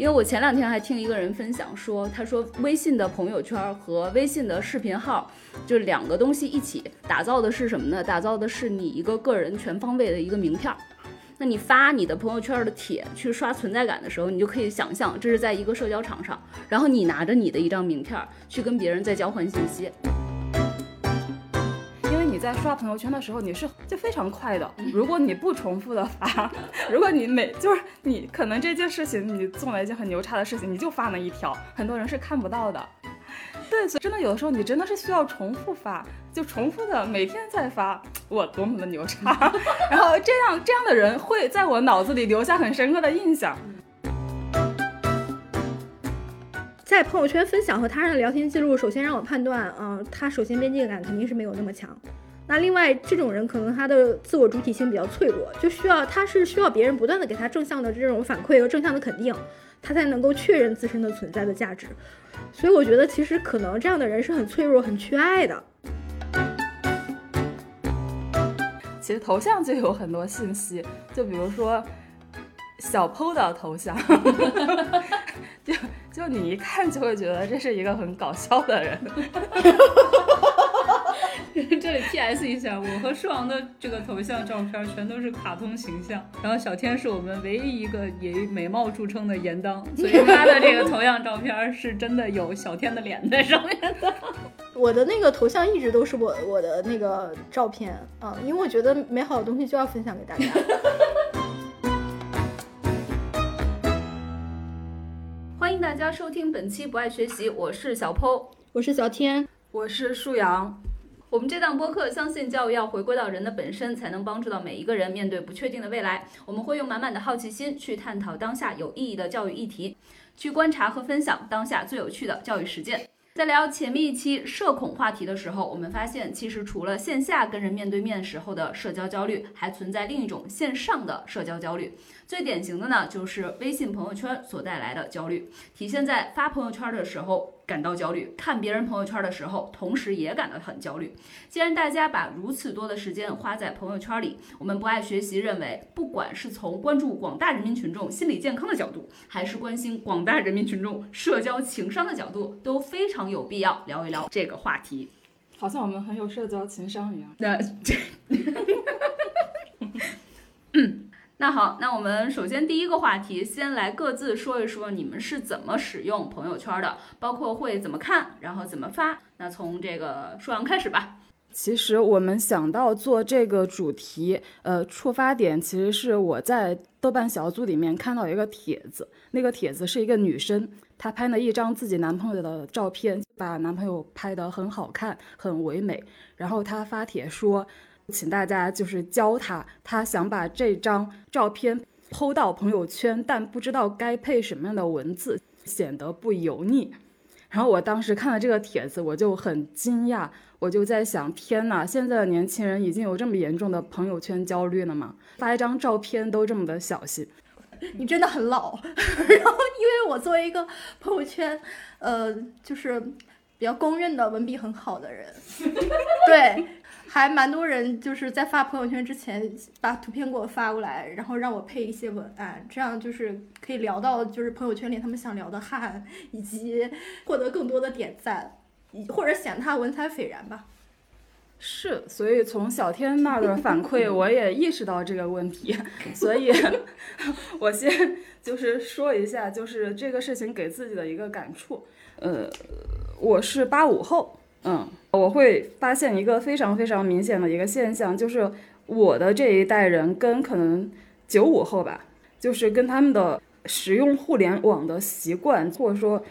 因为我前两天还听一个人分享说，他说微信的朋友圈和微信的视频号，就两个东西一起打造的是什么呢？打造的是你一个个人全方位的一个名片。那你发你的朋友圈的帖去刷存在感的时候，你就可以想象这是在一个社交场上，然后你拿着你的一张名片去跟别人在交换信息。在刷朋友圈的时候，你是就非常快的。如果你不重复的发，如果你每就是你可能这件事情你做了一件很牛叉的事情，你就发那一条，很多人是看不到的。对，所以真的有的时候你真的是需要重复发，就重复的每天在发，我多么的牛叉，然后这样这样的人会在我脑子里留下很深刻的印象。在朋友圈分享和他人的聊天记录，首先让我判断，嗯，他首先边界感肯定是没有那么强。那另外，这种人可能他的自我主体性比较脆弱，就需要他是需要别人不断的给他正向的这种反馈和正向的肯定，他才能够确认自身的存在的价值。所以我觉得，其实可能这样的人是很脆弱、很缺爱的。其实头像就有很多信息，就比如说小 PO 的头像，就就你一看就会觉得这是一个很搞笑的人。这里 P.S. 一下，我和树王的这个头像照片全都是卡通形象，然后小天是我们唯一一个以美貌著称的颜当，所以他的这个头像照片是真的有小天的脸在上面的。我的那个头像一直都是我我的那个照片啊，因为我觉得美好的东西就要分享给大家。欢迎大家收听本期不爱学习，我是小 Po，我是小天，我是树阳。我们这档播客相信教育要回归到人的本身，才能帮助到每一个人面对不确定的未来。我们会用满满的好奇心去探讨当下有意义的教育议题，去观察和分享当下最有趣的教育实践。在聊前面一期社恐话题的时候，我们发现其实除了线下跟人面对面时候的社交焦虑，还存在另一种线上的社交焦虑。最典型的呢，就是微信朋友圈所带来的焦虑，体现在发朋友圈的时候。感到焦虑，看别人朋友圈的时候，同时也感到很焦虑。既然大家把如此多的时间花在朋友圈里，我们不爱学习认为，不管是从关注广大人民群众心理健康的角度，还是关心广大人民群众社交情商的角度，都非常有必要聊一聊这个话题。好像我们很有社交情商一样。那这，嗯。那好，那我们首先第一个话题，先来各自说一说你们是怎么使用朋友圈的，包括会怎么看，然后怎么发。那从这个舒阳开始吧。其实我们想到做这个主题，呃，出发点其实是我在豆瓣小组里面看到一个帖子，那个帖子是一个女生，她拍了一张自己男朋友的照片，把男朋友拍得很好看，很唯美，然后她发帖说。请大家就是教他，他想把这张照片抛到朋友圈，但不知道该配什么样的文字，显得不油腻。然后我当时看了这个帖子，我就很惊讶，我就在想：天呐，现在的年轻人已经有这么严重的朋友圈焦虑了吗？发一张照片都这么的小心？你真的很老。然后，因为我作为一个朋友圈，呃，就是比较公认的文笔很好的人，对。还蛮多人就是在发朋友圈之前把图片给我发过来，然后让我配一些文案，这样就是可以聊到就是朋友圈里他们想聊的汉，以及获得更多的点赞，或者显他文采斐然吧。是，所以从小天那儿的反馈，我也意识到这个问题，所以我先就是说一下，就是这个事情给自己的一个感触。呃，我是八五后。嗯，我会发现一个非常非常明显的一个现象，就是我的这一代人跟可能九五后吧，就是跟他们的使用互联网的习惯，或者说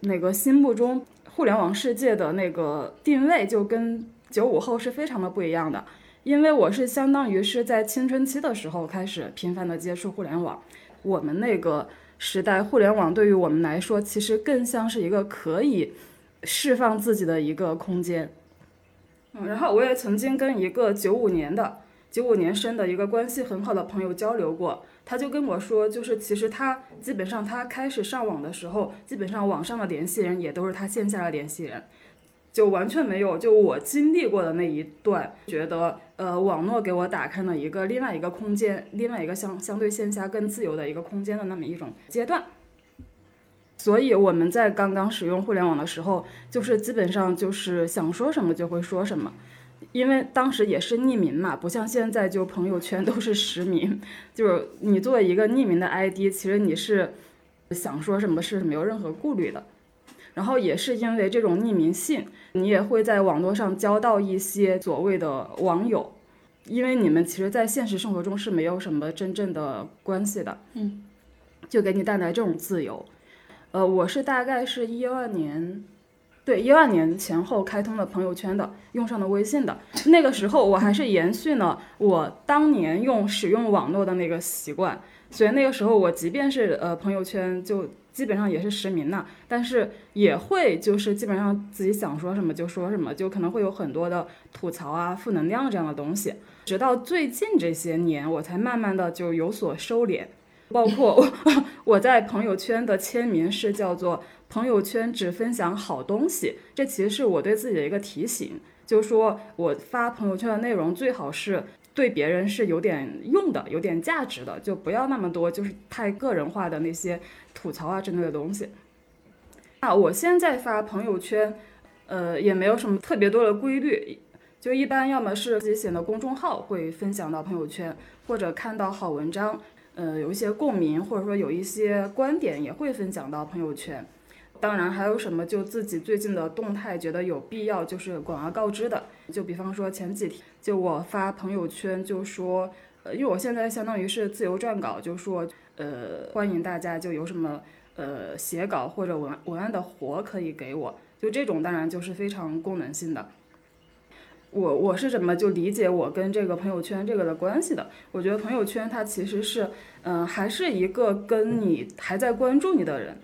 那个心目中互联网世界的那个定位，就跟九五后是非常的不一样的。因为我是相当于是在青春期的时候开始频繁的接触互联网，我们那个时代，互联网对于我们来说，其实更像是一个可以。释放自己的一个空间，嗯，然后我也曾经跟一个九五年的九五年生的一个关系很好的朋友交流过，他就跟我说，就是其实他基本上他开始上网的时候，基本上网上的联系人也都是他线下的联系人，就完全没有就我经历过的那一段，觉得呃网络给我打开了一个另外一个空间，另外一个相相对线下更自由的一个空间的那么一种阶段。所以我们在刚刚使用互联网的时候，就是基本上就是想说什么就会说什么，因为当时也是匿名嘛，不像现在就朋友圈都是实名，就是你作为一个匿名的 ID，其实你是想说什么是没有任何顾虑的。然后也是因为这种匿名性，你也会在网络上交到一些所谓的网友，因为你们其实，在现实生活中是没有什么真正的关系的，嗯，就给你带来这种自由。呃，我是大概是一二年，对，一二年前后开通了朋友圈的，用上了微信的。那个时候我还是延续了我当年用使用网络的那个习惯，所以那个时候我即便是呃朋友圈就。基本上也是实名了，但是也会就是基本上自己想说什么就说什么，就可能会有很多的吐槽啊、负能量这样的东西。直到最近这些年，我才慢慢的就有所收敛。包括我 我在朋友圈的签名是叫做“朋友圈只分享好东西”，这其实是我对自己的一个提醒，就是说我发朋友圈的内容最好是。对别人是有点用的，有点价值的，就不要那么多，就是太个人化的那些吐槽啊之类的东西。啊，我现在发朋友圈，呃，也没有什么特别多的规律，就一般要么是自己写的公众号会分享到朋友圈，或者看到好文章，呃，有一些共鸣，或者说有一些观点也会分享到朋友圈。当然，还有什么就自己最近的动态觉得有必要，就是广而告之的。就比方说前几天，就我发朋友圈就说，呃，因为我现在相当于是自由撰稿，就说，呃，欢迎大家就有什么呃写稿或者文文案的活可以给我，就这种当然就是非常功能性的。我我是怎么就理解我跟这个朋友圈这个的关系的？我觉得朋友圈它其实是，嗯，还是一个跟你还在关注你的人。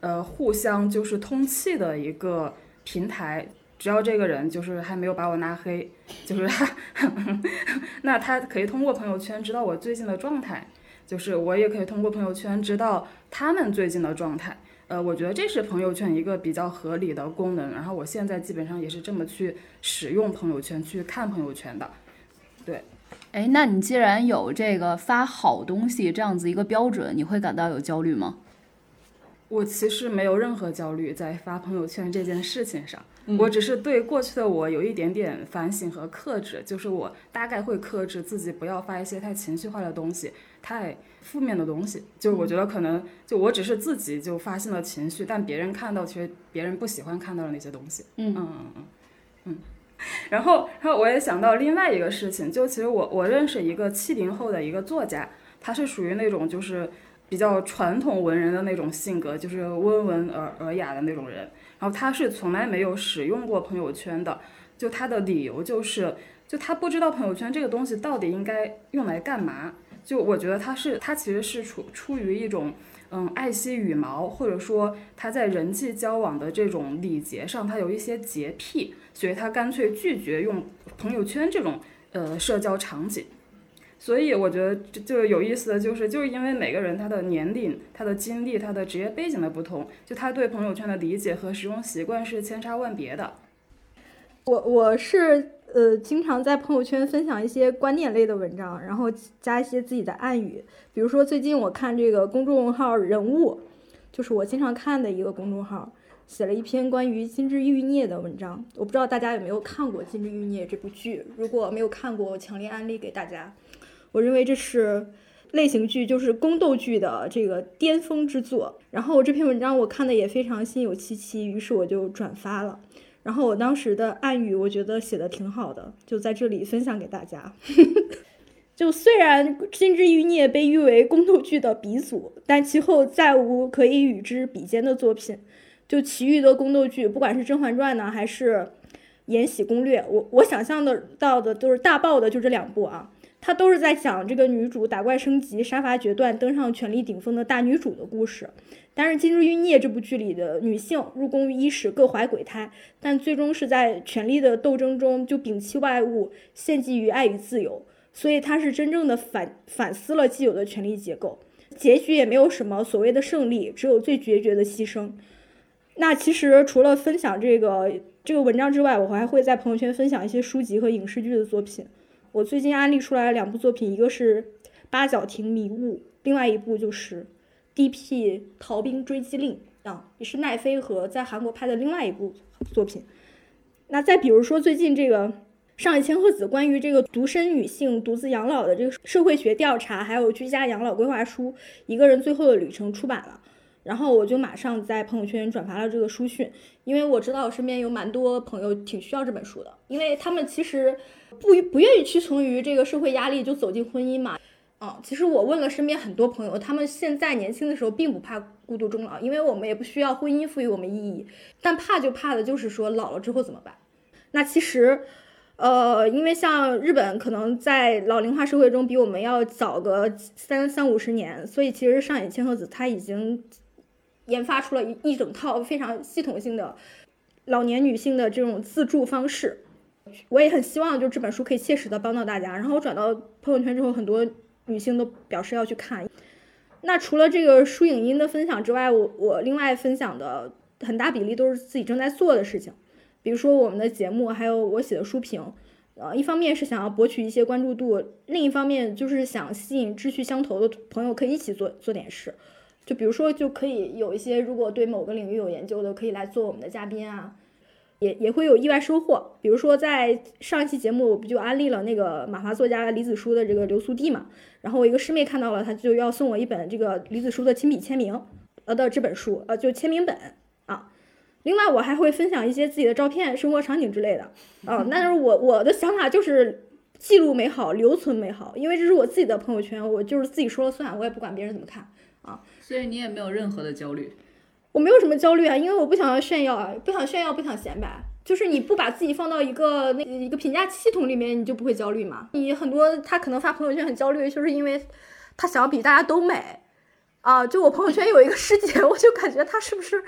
呃，互相就是通气的一个平台，只要这个人就是还没有把我拉黑，就是他，那他可以通过朋友圈知道我最近的状态，就是我也可以通过朋友圈知道他们最近的状态。呃，我觉得这是朋友圈一个比较合理的功能，然后我现在基本上也是这么去使用朋友圈去看朋友圈的。对，哎，那你既然有这个发好东西这样子一个标准，你会感到有焦虑吗？我其实没有任何焦虑在发朋友圈这件事情上，我只是对过去的我有一点点反省和克制，就是我大概会克制自己不要发一些太情绪化的东西，太负面的东西。就我觉得可能就我只是自己就发现了情绪，但别人看到其实别人不喜欢看到的那些东西。嗯嗯嗯嗯嗯。然后然后我也想到另外一个事情，就其实我我认识一个七零后的一个作家，他是属于那种就是。比较传统文人的那种性格，就是温文尔尔雅的那种人。然后他是从来没有使用过朋友圈的，就他的理由就是，就他不知道朋友圈这个东西到底应该用来干嘛。就我觉得他是他其实是出出于一种嗯爱惜羽毛，或者说他在人际交往的这种礼节上他有一些洁癖，所以他干脆拒绝用朋友圈这种呃社交场景。所以我觉得就就有意思的就是，就是因为每个人他的年龄、他的经历、他的职业背景的不同，就他对朋友圈的理解和使用习惯是千差万别的。我我是呃经常在朋友圈分享一些观点类的文章，然后加一些自己的暗语。比如说最近我看这个公众号“人物”，就是我经常看的一个公众号，写了一篇关于金枝玉孽的文章。我不知道大家有没有看过《金枝玉孽》这部剧，如果没有看过，我强烈安利给大家。我认为这是类型剧，就是宫斗剧的这个巅峰之作。然后这篇文章我看的也非常心有戚戚，于是我就转发了。然后我当时的暗语，我觉得写的挺好的，就在这里分享给大家。就虽然《金枝欲孽》被誉为宫斗剧的鼻祖，但其后再无可以与之比肩的作品。就其余的宫斗剧，不管是《甄嬛传》呢，还是《延禧攻略》，我我想象的到的都是大爆的，就这两部啊。他都是在讲这个女主打怪升级、杀伐决断、登上权力顶峰的大女主的故事。但是《金枝欲孽》这部剧里的女性入宫伊始，各怀鬼胎，但最终是在权力的斗争中就摒弃外物，献祭于爱与自由。所以她是真正的反反思了既有的权力结构。结局也没有什么所谓的胜利，只有最决绝的牺牲。那其实除了分享这个这个文章之外，我还会在朋友圈分享一些书籍和影视剧的作品。我最近安利出来两部作品，一个是《八角亭迷雾》，另外一部就是《D.P. 逃兵追击令》。啊，也是奈飞和在韩国拍的另外一部作品。那再比如说最近这个上野千鹤子关于这个独身女性独自养老的这个社会学调查，还有居家养老规划书《一个人最后的旅程》出版了。然后我就马上在朋友圈转发了这个书讯，因为我知道我身边有蛮多朋友挺需要这本书的，因为他们其实不不愿意屈从于这个社会压力就走进婚姻嘛。嗯，其实我问了身边很多朋友，他们现在年轻的时候并不怕孤独终老，因为我们也不需要婚姻赋予我们意义，但怕就怕的就是说老了之后怎么办？那其实，呃，因为像日本可能在老龄化社会中比我们要早个三三五十年，所以其实上野千鹤子他已经。研发出了一一整套非常系统性的老年女性的这种自助方式，我也很希望就这本书可以切实的帮到大家。然后我转到朋友圈之后，很多女性都表示要去看。那除了这个书影音的分享之外，我我另外分享的很大比例都是自己正在做的事情，比如说我们的节目，还有我写的书评。呃，一方面是想要博取一些关注度，另一方面就是想吸引志趣相投的朋友，可以一起做做点事。就比如说，就可以有一些如果对某个领域有研究的，可以来做我们的嘉宾啊，也也会有意外收获。比如说在上一期节目，我不就安利了那个马华作家李子书的这个流苏地嘛？然后我一个师妹看到了，她就要送我一本这个李子书的亲笔签名呃的这本书，呃就签名本啊。另外我还会分享一些自己的照片、生活场景之类的啊。但是我我的想法就是记录美好，留存美好，因为这是我自己的朋友圈，我就是自己说了算，我也不管别人怎么看。啊，所以你也没有任何的焦虑，我没有什么焦虑啊，因为我不想要炫耀啊，不想炫耀，不想显摆，就是你不把自己放到一个那一个评价系统里面，你就不会焦虑嘛。你很多他可能发朋友圈很焦虑，就是因为他想要比大家都美啊。就我朋友圈有一个师姐，我就感觉她是不是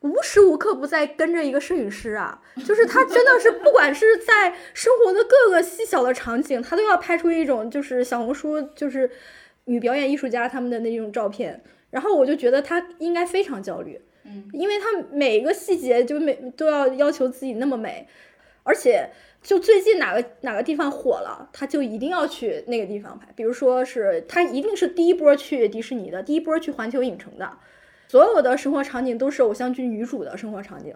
无时无刻不在跟着一个摄影师啊？就是她真的是不管是在生活的各个细小的场景，她都要拍出一种就是小红书就是。女表演艺术家他们的那种照片，然后我就觉得他应该非常焦虑，嗯，因为他每一个细节就每都要要求自己那么美，而且就最近哪个哪个地方火了，他就一定要去那个地方拍，比如说是他一定是第一波去迪士尼的，第一波去环球影城的，所有的生活场景都是偶像剧女主的生活场景，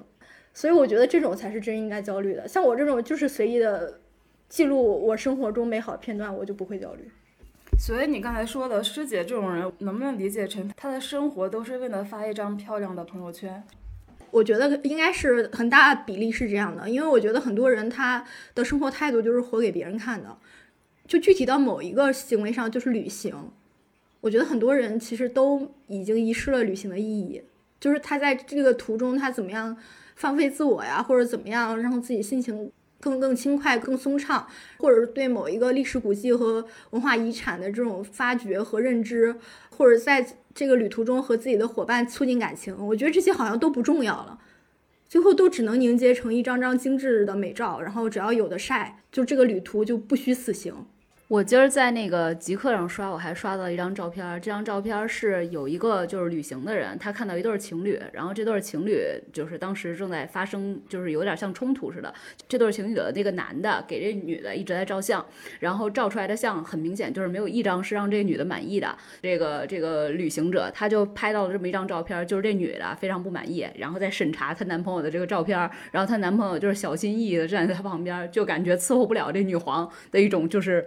所以我觉得这种才是真应该焦虑的，像我这种就是随意的记录我生活中美好片段，我就不会焦虑。所以你刚才说的师姐这种人，能不能理解成她的生活都是为了发一张漂亮的朋友圈？我觉得应该是很大比例是这样的，因为我觉得很多人他的生活态度就是活给别人看的。就具体到某一个行为上，就是旅行。我觉得很多人其实都已经遗失了旅行的意义，就是他在这个途中他怎么样放飞自我呀，或者怎么样让自己心情。更更轻快、更松畅，或者是对某一个历史古迹和文化遗产的这种发掘和认知，或者在这个旅途中和自己的伙伴促进感情，我觉得这些好像都不重要了，最后都只能凝结成一张张精致的美照，然后只要有的晒，就这个旅途就不虚此行。我今儿在那个极客上刷，我还刷到一张照片。这张照片是有一个就是旅行的人，他看到一对情侣，然后这对情侣就是当时正在发生，就是有点像冲突似的。这对情侣的那个男的给这女的一直在照相，然后照出来的相很明显就是没有一张是让这女的满意的。这个这个旅行者他就拍到了这么一张照片，就是这女的非常不满意，然后在审查她男朋友的这个照片，然后她男朋友就是小心翼翼的站在她旁边，就感觉伺候不了这女皇的一种就是。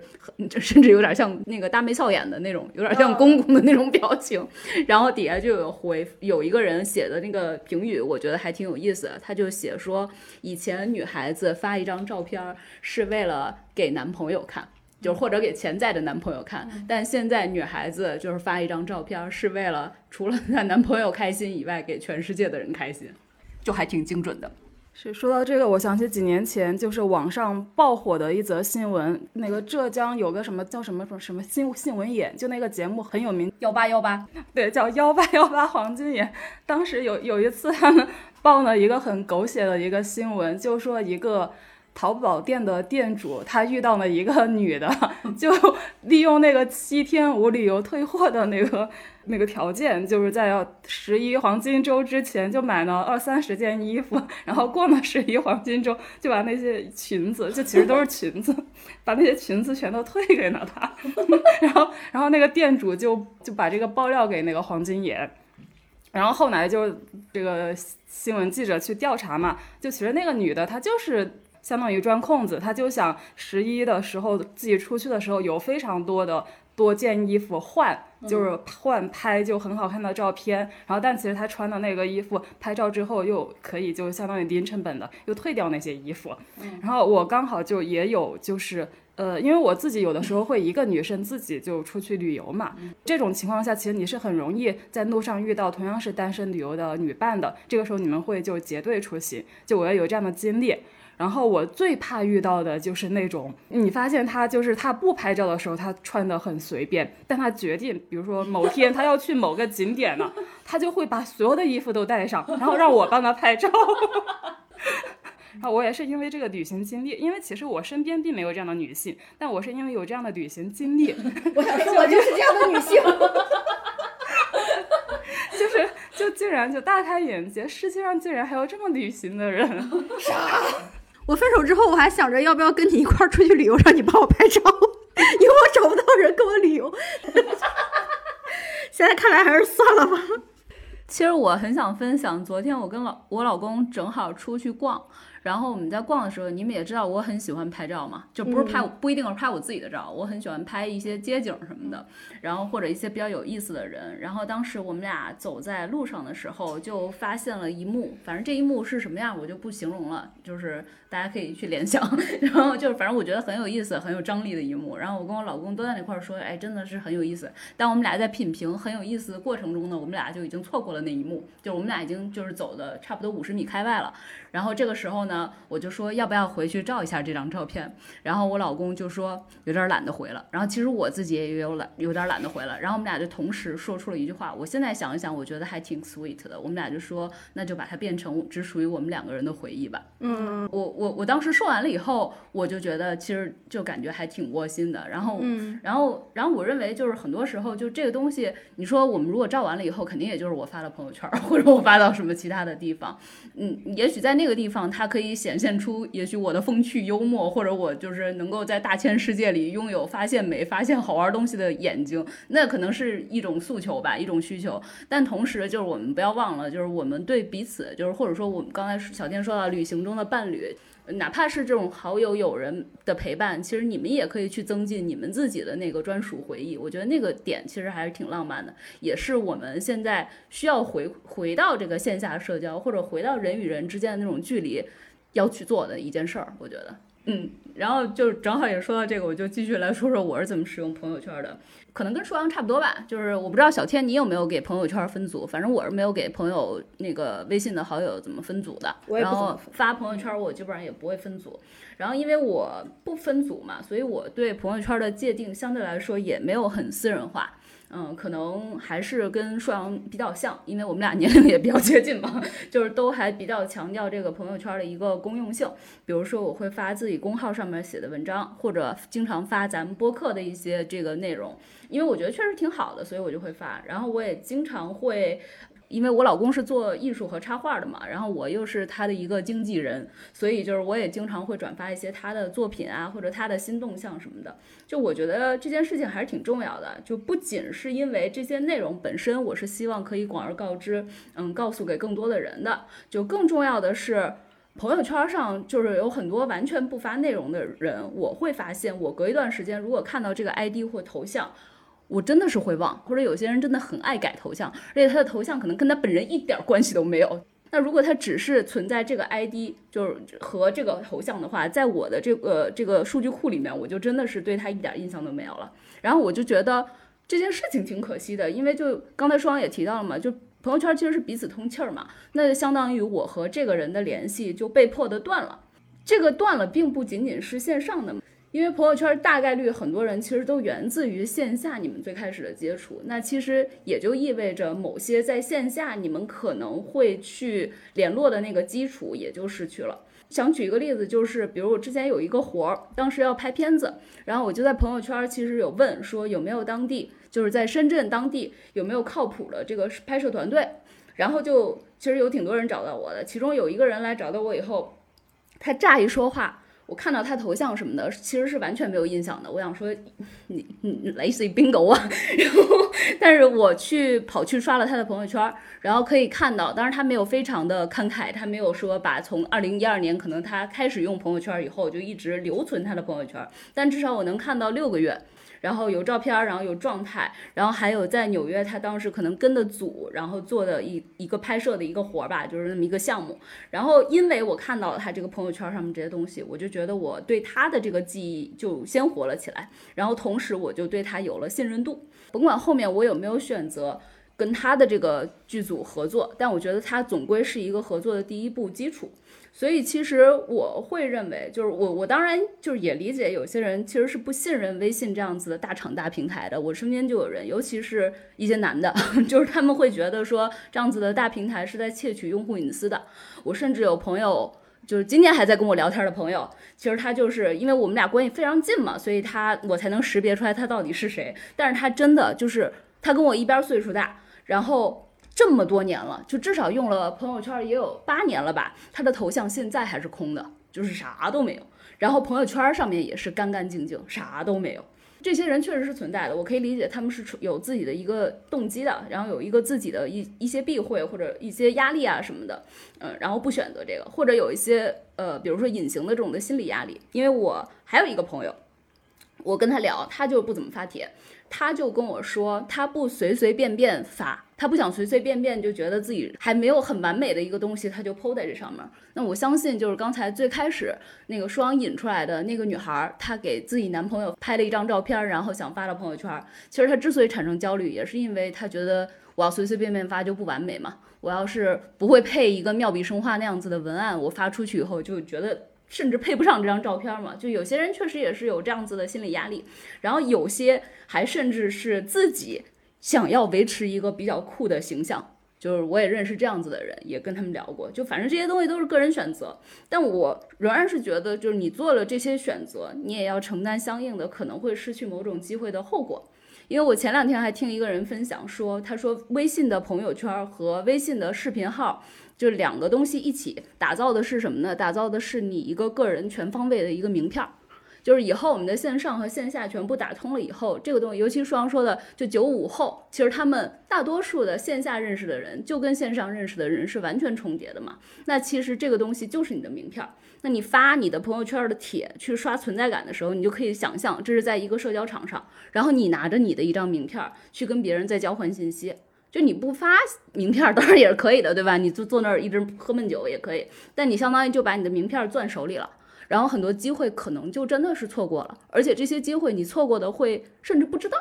就甚至有点像那个大眉笑眼的那种，有点像公公的那种表情。然后底下就有回有一个人写的那个评语，我觉得还挺有意思。他就写说，以前女孩子发一张照片是为了给男朋友看，就或者给潜在的男朋友看，但现在女孩子就是发一张照片是为了除了 让男朋友开心以外，给全世界的人开心，就还挺精准的。是说到这个，我想起几年前就是网上爆火的一则新闻，那个浙江有个什么叫什么什么什么新新闻眼，就那个节目很有名，幺八幺八，对，叫幺八幺八黄金眼。当时有有一次他们报了一个很狗血的一个新闻，就说一个。淘宝店的店主，他遇到了一个女的，就利用那个七天无理由退货的那个那个条件，就是在要十一黄金周之前就买了二三十件衣服，然后过了十一黄金周就把那些裙子，就其实都是裙子，把那些裙子全都退给了他，然后然后那个店主就就把这个爆料给那个黄金眼。然后后来就这个新闻记者去调查嘛，就其实那个女的她就是相当于钻空子，她就想十一的时候自己出去的时候有非常多的多件衣服换，就是换拍就很好看的照片。然后但其实他穿的那个衣服拍照之后又可以就相当于零成本的又退掉那些衣服。然后我刚好就也有就是。呃，因为我自己有的时候会一个女生自己就出去旅游嘛，这种情况下，其实你是很容易在路上遇到同样是单身旅游的女伴的。这个时候你们会就结队出行，就我也有这样的经历。然后我最怕遇到的就是那种，你发现他就是他不拍照的时候，他穿的很随便，但他决定，比如说某天他要去某个景点了，他就会把所有的衣服都带上，然后让我帮他拍照。然后，我也是因为这个旅行经历，因为其实我身边并没有这样的女性，但我是因为有这样的旅行经历，我想说，我就是这样的女性。就是就竟然就大开眼界，世界上竟然还有这么旅行的人。啥？我分手之后，我还想着要不要跟你一块儿出去旅游，让你帮我拍照，因为我找不到人跟我旅游。现在看来还是算了吧。其实我很想分享，昨天我跟老我老公正好出去逛，然后我们在逛的时候，你们也知道我很喜欢拍照嘛，就不是拍我、不一定是拍我自己的照，我很喜欢拍一些街景什么的，然后或者一些比较有意思的人。然后当时我们俩走在路上的时候，就发现了一幕，反正这一幕是什么样我就不形容了，就是大家可以去联想。然后就是反正我觉得很有意思、很有张力的一幕。然后我跟我老公都在那块儿说，哎，真的是很有意思。但我们俩在品评很有意思的过程中呢，我们俩就已经错过了那一幕，就是我们俩已经就是走的差不多五十米开外了。然后这个时候呢，我就说要不要回去照一下这张照片？然后我老公就说有点懒得回了。然后其实我自己也有懒，有点懒得回了。然后我们俩就同时说出了一句话，我现在想一想，我觉得还挺 sweet 的。我们俩就说，那就把它变成只属于我们两个人的回忆吧。嗯我我我当时说完了以后，我就觉得其实就感觉还挺窝心的。然后嗯然后，然后我认为就是很多时候，就这个东西，你说我们如果照完了以后，肯定也就是我发到朋友圈，或者我发到什么其他的地方，嗯，也许在那个地方，它可以显现出，也许我的风趣幽默，或者我就是能够在大千世界里拥有发现美、发现好玩东西的眼睛，那可能是一种诉求吧，一种需求。但同时，就是我们不要忘了，就是我们对彼此，就是或者说我们刚才小天说到旅行中的伴侣。哪怕是这种好友友人的陪伴，其实你们也可以去增进你们自己的那个专属回忆。我觉得那个点其实还是挺浪漫的，也是我们现在需要回回到这个线下社交，或者回到人与人之间的那种距离，要去做的一件事儿。我觉得，嗯，然后就正好也说到这个，我就继续来说说我是怎么使用朋友圈的。可能跟舒阳差不多吧，就是我不知道小天你有没有给朋友圈分组，反正我是没有给朋友那个微信的好友怎么分组的。然后发朋友圈我基本上也不会分组，然后因为我不分组嘛，所以我对朋友圈的界定相对来说也没有很私人化。嗯，可能还是跟硕阳比较像，因为我们俩年龄也比较接近嘛，就是都还比较强调这个朋友圈的一个公用性。比如说，我会发自己公号上面写的文章，或者经常发咱们播客的一些这个内容，因为我觉得确实挺好的，所以我就会发。然后我也经常会。因为我老公是做艺术和插画的嘛，然后我又是他的一个经纪人，所以就是我也经常会转发一些他的作品啊，或者他的新动向什么的。就我觉得这件事情还是挺重要的，就不仅是因为这些内容本身，我是希望可以广而告之，嗯，告诉给更多的人的。就更重要的是，朋友圈上就是有很多完全不发内容的人，我会发现，我隔一段时间如果看到这个 ID 或头像。我真的是会忘，或者有些人真的很爱改头像，而且他的头像可能跟他本人一点关系都没有。那如果他只是存在这个 ID，就是和这个头像的话，在我的这个这个数据库里面，我就真的是对他一点印象都没有了。然后我就觉得这件事情挺可惜的，因为就刚才双也提到了嘛，就朋友圈其实是彼此通气儿嘛，那就相当于我和这个人的联系就被迫的断了。这个断了，并不仅仅是线上的。因为朋友圈大概率很多人其实都源自于线下你们最开始的接触，那其实也就意味着某些在线下你们可能会去联络的那个基础也就失去了。想举一个例子，就是比如我之前有一个活儿，当时要拍片子，然后我就在朋友圈其实有问说有没有当地就是在深圳当地有没有靠谱的这个拍摄团队，然后就其实有挺多人找到我的，其中有一个人来找到我以后，他乍一说话。我看到他头像什么的，其实是完全没有印象的。我想说，你你类似于 bingo 啊，然后但是我去跑去刷了他的朋友圈，然后可以看到，当然他没有非常的慷慨，他没有说把从二零一二年可能他开始用朋友圈以后就一直留存他的朋友圈，但至少我能看到六个月。然后有照片，然后有状态，然后还有在纽约，他当时可能跟的组，然后做的一一个拍摄的一个活儿吧，就是那么一个项目。然后因为我看到了他这个朋友圈上面这些东西，我就觉得我对他的这个记忆就鲜活了起来。然后同时我就对他有了信任度，甭管后面我有没有选择跟他的这个剧组合作，但我觉得他总归是一个合作的第一步基础。所以其实我会认为，就是我我当然就是也理解有些人其实是不信任微信这样子的大厂大平台的。我身边就有人，尤其是一些男的，就是他们会觉得说这样子的大平台是在窃取用户隐私的。我甚至有朋友，就是今天还在跟我聊天的朋友，其实他就是因为我们俩关系非常近嘛，所以他我才能识别出来他到底是谁。但是他真的就是他跟我一边岁数大，然后。这么多年了，就至少用了朋友圈也有八年了吧。他的头像现在还是空的，就是啥都没有。然后朋友圈上面也是干干净净，啥都没有。这些人确实是存在的，我可以理解他们是有自己的一个动机的，然后有一个自己的一一些避讳或者一些压力啊什么的，嗯，然后不选择这个，或者有一些呃，比如说隐形的这种的心理压力。因为我还有一个朋友，我跟他聊，他就不怎么发帖。他就跟我说，他不随随便便发，他不想随随便便就觉得自己还没有很完美的一个东西，他就抛在这上面。那我相信，就是刚才最开始那个双引出来的那个女孩，她给自己男朋友拍了一张照片，然后想发到朋友圈。其实她之所以产生焦虑，也是因为她觉得我要随随便便发就不完美嘛。我要是不会配一个妙笔生花那样子的文案，我发出去以后就觉得。甚至配不上这张照片嘛？就有些人确实也是有这样子的心理压力，然后有些还甚至是自己想要维持一个比较酷的形象。就是我也认识这样子的人，也跟他们聊过。就反正这些东西都是个人选择，但我仍然是觉得，就是你做了这些选择，你也要承担相应的可能会失去某种机会的后果。因为我前两天还听一个人分享说，他说微信的朋友圈和微信的视频号。就两个东西一起打造的是什么呢？打造的是你一个个人全方位的一个名片儿。就是以后我们的线上和线下全部打通了以后，这个东西，尤其舒阳说的，就九五后，其实他们大多数的线下认识的人，就跟线上认识的人是完全重叠的嘛。那其实这个东西就是你的名片儿。那你发你的朋友圈的帖去刷存在感的时候，你就可以想象这是在一个社交场上，然后你拿着你的一张名片儿去跟别人在交换信息。就你不发名片当然也是可以的，对吧？你就坐那儿一直喝闷酒也可以，但你相当于就把你的名片攥手里了，然后很多机会可能就真的是错过了，而且这些机会你错过的会甚至不知道。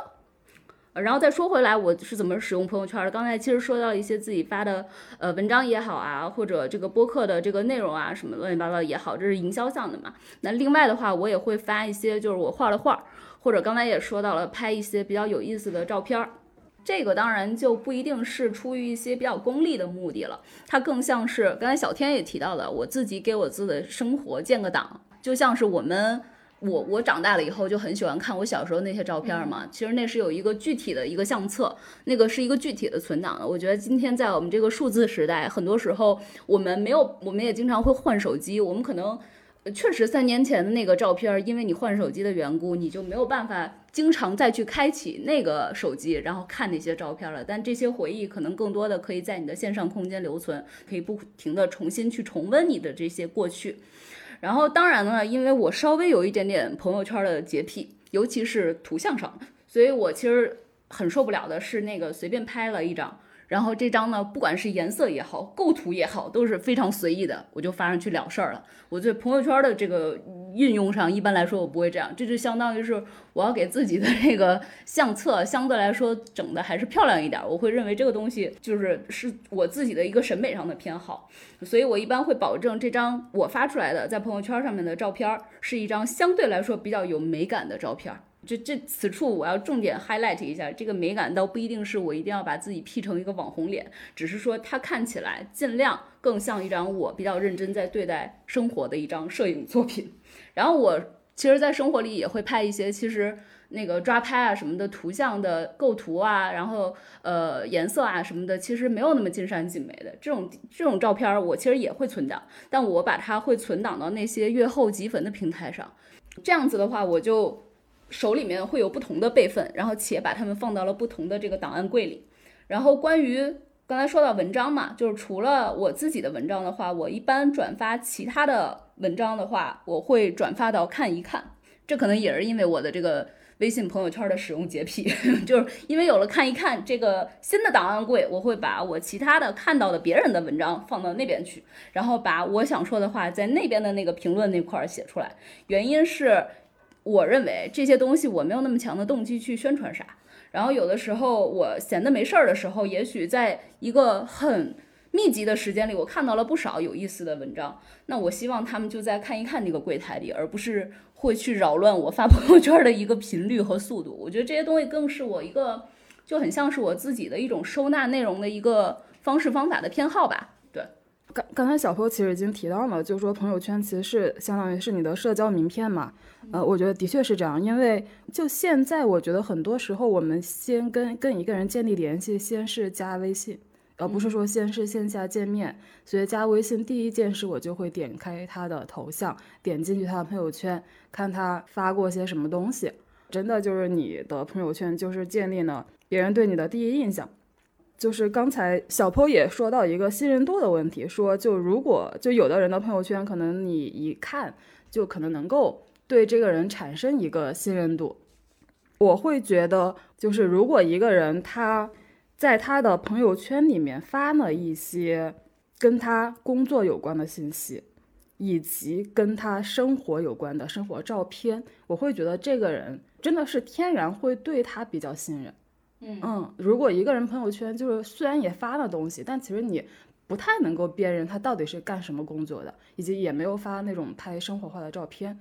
然后再说回来，我是怎么使用朋友圈的？刚才其实说到一些自己发的呃文章也好啊，或者这个播客的这个内容啊，什么乱七八糟也好，这是营销项的嘛。那另外的话，我也会发一些就是我画的画，或者刚才也说到了拍一些比较有意思的照片儿。这个当然就不一定是出于一些比较功利的目的了，它更像是刚才小天也提到的，我自己给我自己的生活建个档，就像是我们我我长大了以后就很喜欢看我小时候那些照片嘛，其实那是有一个具体的一个相册，那个是一个具体的存档的。我觉得今天在我们这个数字时代，很多时候我们没有，我们也经常会换手机，我们可能。确实，三年前的那个照片，因为你换手机的缘故，你就没有办法经常再去开启那个手机，然后看那些照片了。但这些回忆可能更多的可以在你的线上空间留存，可以不停的重新去重温你的这些过去。然后，当然呢，因为我稍微有一点点朋友圈的洁癖，尤其是图像上，所以我其实很受不了的是那个随便拍了一张。然后这张呢，不管是颜色也好，构图也好，都是非常随意的，我就发上去了事儿了。我在朋友圈的这个运用上，一般来说我不会这样，这就相当于是我要给自己的这个相册相对来说整的还是漂亮一点。我会认为这个东西就是是我自己的一个审美上的偏好，所以我一般会保证这张我发出来的在朋友圈上面的照片是一张相对来说比较有美感的照片。这这此处我要重点 highlight 一下，这个美感倒不一定是我一定要把自己 P 成一个网红脸，只是说它看起来尽量更像一张我比较认真在对待生活的一张摄影作品。然后我其实，在生活里也会拍一些，其实那个抓拍啊什么的图像的构图啊，然后呃颜色啊什么的，其实没有那么尽善尽美的这种这种照片，我其实也会存档，但我把它会存档到那些阅后即焚的平台上。这样子的话，我就手里面会有不同的备份，然后且把它们放到了不同的这个档案柜里。然后关于刚才说到文章嘛，就是除了我自己的文章的话，我一般转发其他的文章的话，我会转发到看一看。这可能也是因为我的这个微信朋友圈的使用洁癖，就是因为有了看一看这个新的档案柜，我会把我其他的看到的别人的文章放到那边去，然后把我想说的话在那边的那个评论那块儿写出来。原因是，我认为这些东西我没有那么强的动机去宣传啥。然后有的时候我闲的没事儿的时候，也许在一个很密集的时间里，我看到了不少有意思的文章。那我希望他们就在看一看那个柜台里，而不是会去扰乱我发朋友圈的一个频率和速度。我觉得这些东西更是我一个就很像是我自己的一种收纳内容的一个方式方法的偏好吧。对，刚刚才小坡其实已经提到了，就是说朋友圈其实是相当于是你的社交名片嘛。呃，我觉得的确是这样，因为就现在，我觉得很多时候我们先跟跟一个人建立联系，先是加微信，而不是说先是线下见面。所以加微信第一件事，我就会点开他的头像，点进去他的朋友圈，看他发过些什么东西。真的就是你的朋友圈，就是建立了别人对你的第一印象。就是刚才小坡也说到一个信任度的问题，说就如果就有的人的朋友圈，可能你一看就可能能够。对这个人产生一个信任度，我会觉得，就是如果一个人他在他的朋友圈里面发了一些跟他工作有关的信息，以及跟他生活有关的生活照片，我会觉得这个人真的是天然会对他比较信任。嗯嗯，如果一个人朋友圈就是虽然也发了东西，但其实你不太能够辨认他到底是干什么工作的，以及也没有发那种太生活化的照片。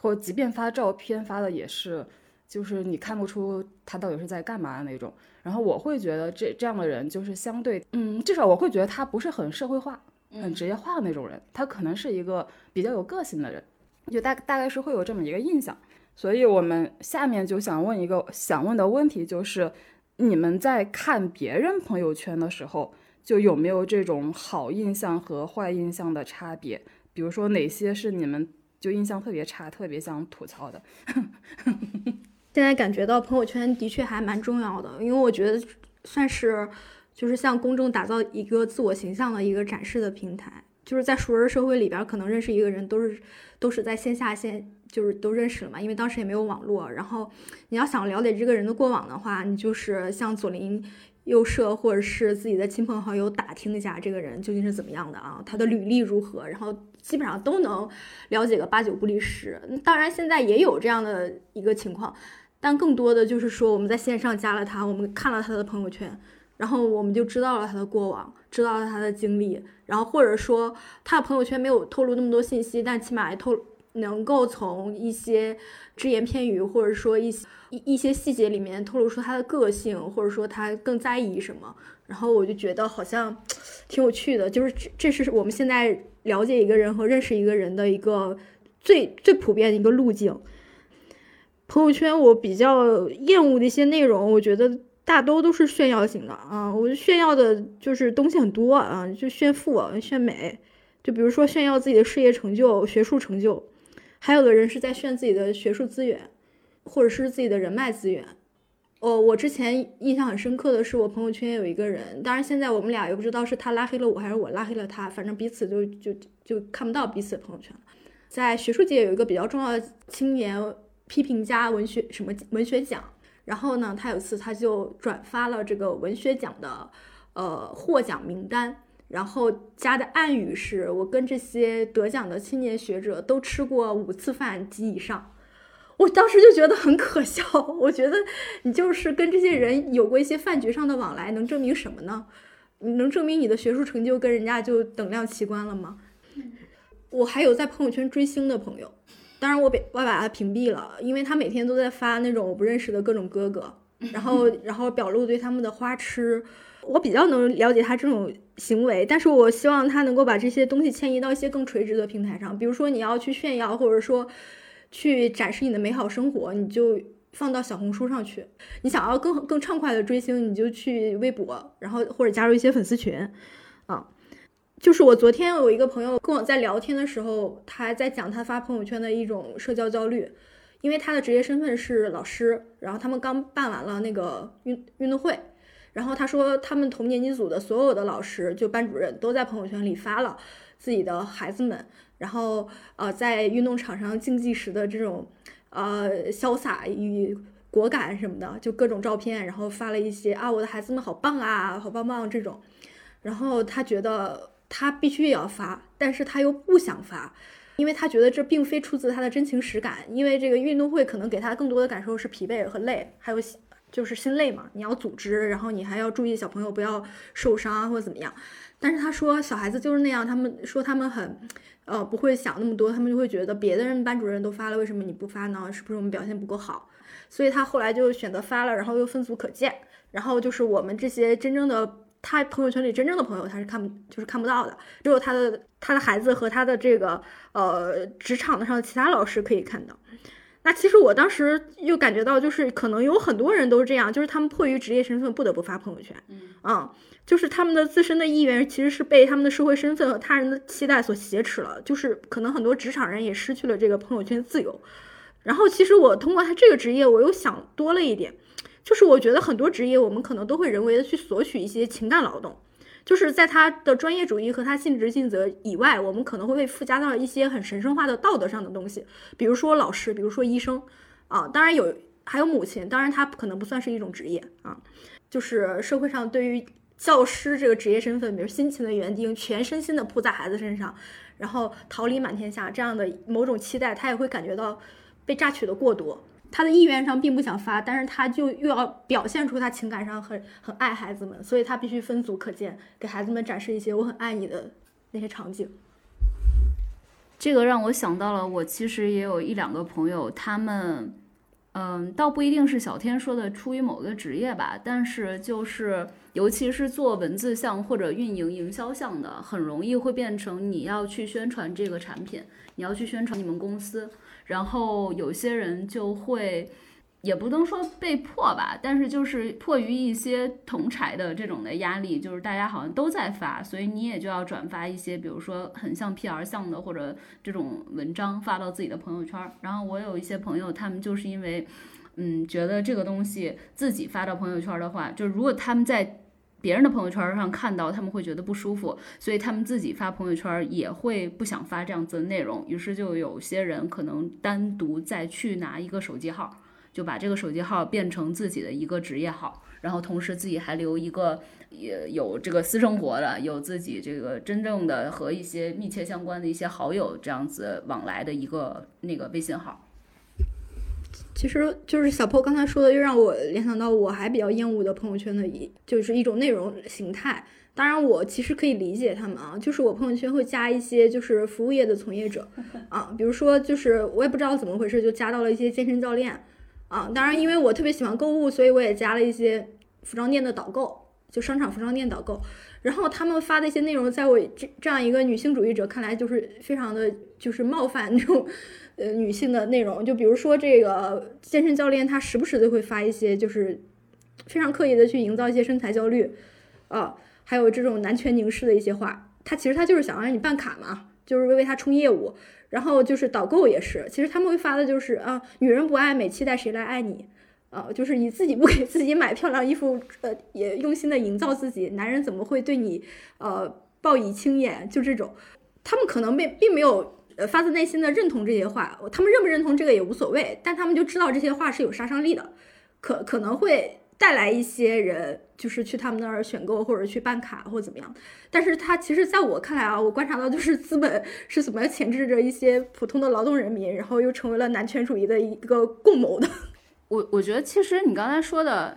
或即便发照片发的也是，就是你看不出他到底是在干嘛的那种。然后我会觉得这这样的人就是相对，嗯，至少我会觉得他不是很社会化、很职业化的那种人，他可能是一个比较有个性的人，就大大概是会有这么一个印象。所以我们下面就想问一个想问的问题，就是你们在看别人朋友圈的时候，就有没有这种好印象和坏印象的差别？比如说哪些是你们？就印象特别差，特别想吐槽的。现在感觉到朋友圈的确还蛮重要的，因为我觉得算是就是向公众打造一个自我形象的一个展示的平台。就是在熟人社会里边，可能认识一个人都是都是在线下线，就是都认识了嘛，因为当时也没有网络。然后你要想了解这个人的过往的话，你就是向左邻右舍或者是自己的亲朋好友打听一下这个人究竟是怎么样的啊，他的履历如何，然后。基本上都能了解个八九不离十。当然，现在也有这样的一个情况，但更多的就是说，我们在线上加了他，我们看了他的朋友圈，然后我们就知道了他的过往，知道了他的经历，然后或者说他的朋友圈没有透露那么多信息，但起码透能够从一些只言片语，或者说一些一一些细节里面透露出他的个性，或者说他更在意什么。然后我就觉得好像挺有趣的，就是这是我们现在。了解一个人和认识一个人的一个最最普遍的一个路径。朋友圈我比较厌恶的一些内容，我觉得大多都是炫耀型的啊。我炫耀的就是东西很多啊，就炫富、炫美，就比如说炫耀自己的事业成就、学术成就，还有的人是在炫自己的学术资源，或者是自己的人脉资源。哦，我之前印象很深刻的是，我朋友圈有一个人，当然现在我们俩也不知道是他拉黑了我还是我拉黑了他，反正彼此就就就看不到彼此的朋友圈了。在学术界有一个比较重要的青年批评家文学什么文学奖，然后呢，他有次他就转发了这个文学奖的呃获奖名单，然后加的暗语是我跟这些得奖的青年学者都吃过五次饭及以上。我当时就觉得很可笑，我觉得你就是跟这些人有过一些饭局上的往来，能证明什么呢？能证明你的学术成就跟人家就等量齐观了吗？我还有在朋友圈追星的朋友，当然我被我把他屏蔽了，因为他每天都在发那种我不认识的各种哥哥，然后然后表露对他们的花痴，我比较能了解他这种行为，但是我希望他能够把这些东西迁移到一些更垂直的平台上，比如说你要去炫耀，或者说。去展示你的美好生活，你就放到小红书上去；你想要更更畅快的追星，你就去微博，然后或者加入一些粉丝群，啊。就是我昨天有一个朋友跟我在聊天的时候，他还在讲他发朋友圈的一种社交焦虑，因为他的职业身份是老师，然后他们刚办完了那个运运动会，然后他说他们同年级组的所有的老师就班主任都在朋友圈里发了自己的孩子们，然后呃在运动场上竞技时的这种呃潇洒与果敢什么的，就各种照片，然后发了一些啊我的孩子们好棒啊，好棒棒这种，然后他觉得。他必须也要发，但是他又不想发，因为他觉得这并非出自他的真情实感。因为这个运动会可能给他更多的感受是疲惫和累，还有就是心累嘛。你要组织，然后你还要注意小朋友不要受伤啊或者怎么样。但是他说小孩子就是那样，他们说他们很，呃，不会想那么多，他们就会觉得别的人班主任都发了，为什么你不发呢？是不是我们表现不够好？所以他后来就选择发了，然后又分组可见，然后就是我们这些真正的。他朋友圈里真正的朋友，他是看不就是看不到的，只有他的他的孩子和他的这个呃职场上的其他老师可以看到。那其实我当时又感觉到，就是可能有很多人都是这样，就是他们迫于职业身份不得不发朋友圈，嗯，就是他们的自身的意愿其实是被他们的社会身份和他人的期待所挟持了，就是可能很多职场人也失去了这个朋友圈自由。然后其实我通过他这个职业，我又想多了一点。就是我觉得很多职业，我们可能都会人为的去索取一些情感劳动，就是在他的专业主义和他尽职尽责以外，我们可能会被附加到一些很神圣化的道德上的东西，比如说老师，比如说医生，啊，当然有还有母亲，当然他可能不算是一种职业啊，就是社会上对于教师这个职业身份，比如辛勤的园丁，全身心的扑在孩子身上，然后桃李满天下这样的某种期待，他也会感觉到被榨取的过多。他的意愿上并不想发，但是他就又要表现出他情感上很很爱孩子们，所以他必须分组可见，给孩子们展示一些我很爱你的那些场景。这个让我想到了，我其实也有一两个朋友，他们，嗯，倒不一定是小天说的出于某个职业吧，但是就是尤其是做文字项或者运营营销项的，很容易会变成你要去宣传这个产品，你要去宣传你们公司。然后有些人就会，也不能说被迫吧，但是就是迫于一些同柴的这种的压力，就是大家好像都在发，所以你也就要转发一些，比如说很像 PR 像的或者这种文章发到自己的朋友圈。然后我有一些朋友，他们就是因为，嗯，觉得这个东西自己发到朋友圈的话，就如果他们在。别人的朋友圈上看到，他们会觉得不舒服，所以他们自己发朋友圈也会不想发这样子的内容。于是就有些人可能单独再去拿一个手机号，就把这个手机号变成自己的一个职业号，然后同时自己还留一个也有这个私生活的，有自己这个真正的和一些密切相关的一些好友这样子往来的一个那个微信号。其实就是小破刚才说的，又让我联想到我还比较厌恶的朋友圈的一，就是一种内容形态。当然，我其实可以理解他们啊，就是我朋友圈会加一些就是服务业的从业者 啊，比如说就是我也不知道怎么回事，就加到了一些健身教练啊。当然，因为我特别喜欢购物，所以我也加了一些服装店的导购，就商场服装店导购。然后他们发的一些内容，在我这这样一个女性主义者看来，就是非常的就是冒犯那种。呃，女性的内容，就比如说这个健身教练，他时不时的会发一些，就是非常刻意的去营造一些身材焦虑，啊，还有这种男权凝视的一些话，他其实他就是想让你办卡嘛，就是为为他冲业务。然后就是导购也是，其实他们会发的就是啊，女人不爱美，期待谁来爱你？呃，就是你自己不给自己买漂亮衣服，呃，也用心的营造自己，男人怎么会对你呃报以轻眼？就这种，他们可能没并没有。呃，发自内心的认同这些话，他们认不认同这个也无所谓，但他们就知道这些话是有杀伤力的，可可能会带来一些人就是去他们那儿选购或者去办卡或怎么样。但是他其实在我看来啊，我观察到就是资本是怎么钳制着一些普通的劳动人民，然后又成为了男权主义的一个共谋的。我我觉得其实你刚才说的。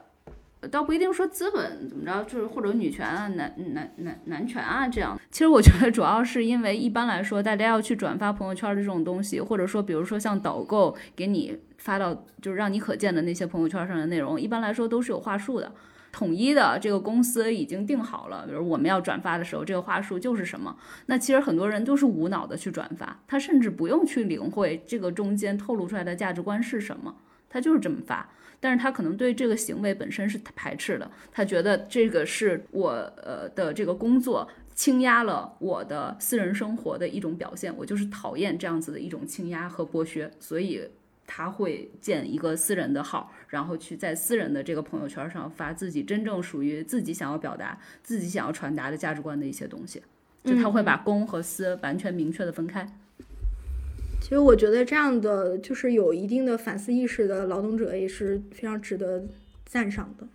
倒不一定说资本怎么着，就是或者女权啊、男男男男权啊这样。其实我觉得主要是因为一般来说，大家要去转发朋友圈的这种东西，或者说比如说像导购给你发到就是让你可见的那些朋友圈上的内容，一般来说都是有话术的。统一的这个公司已经定好了，比如我们要转发的时候，这个话术就是什么。那其实很多人都是无脑的去转发，他甚至不用去领会这个中间透露出来的价值观是什么，他就是这么发。但是他可能对这个行为本身是排斥的，他觉得这个是我呃的这个工作倾压了我的私人生活的一种表现，我就是讨厌这样子的一种倾压和剥削，所以他会建一个私人的号，然后去在私人的这个朋友圈上发自己真正属于自己想要表达、自己想要传达的价值观的一些东西，就他会把公和私完全明确的分开。其实我觉得这样的就是有一定的反思意识的劳动者也是非常值得赞赏的，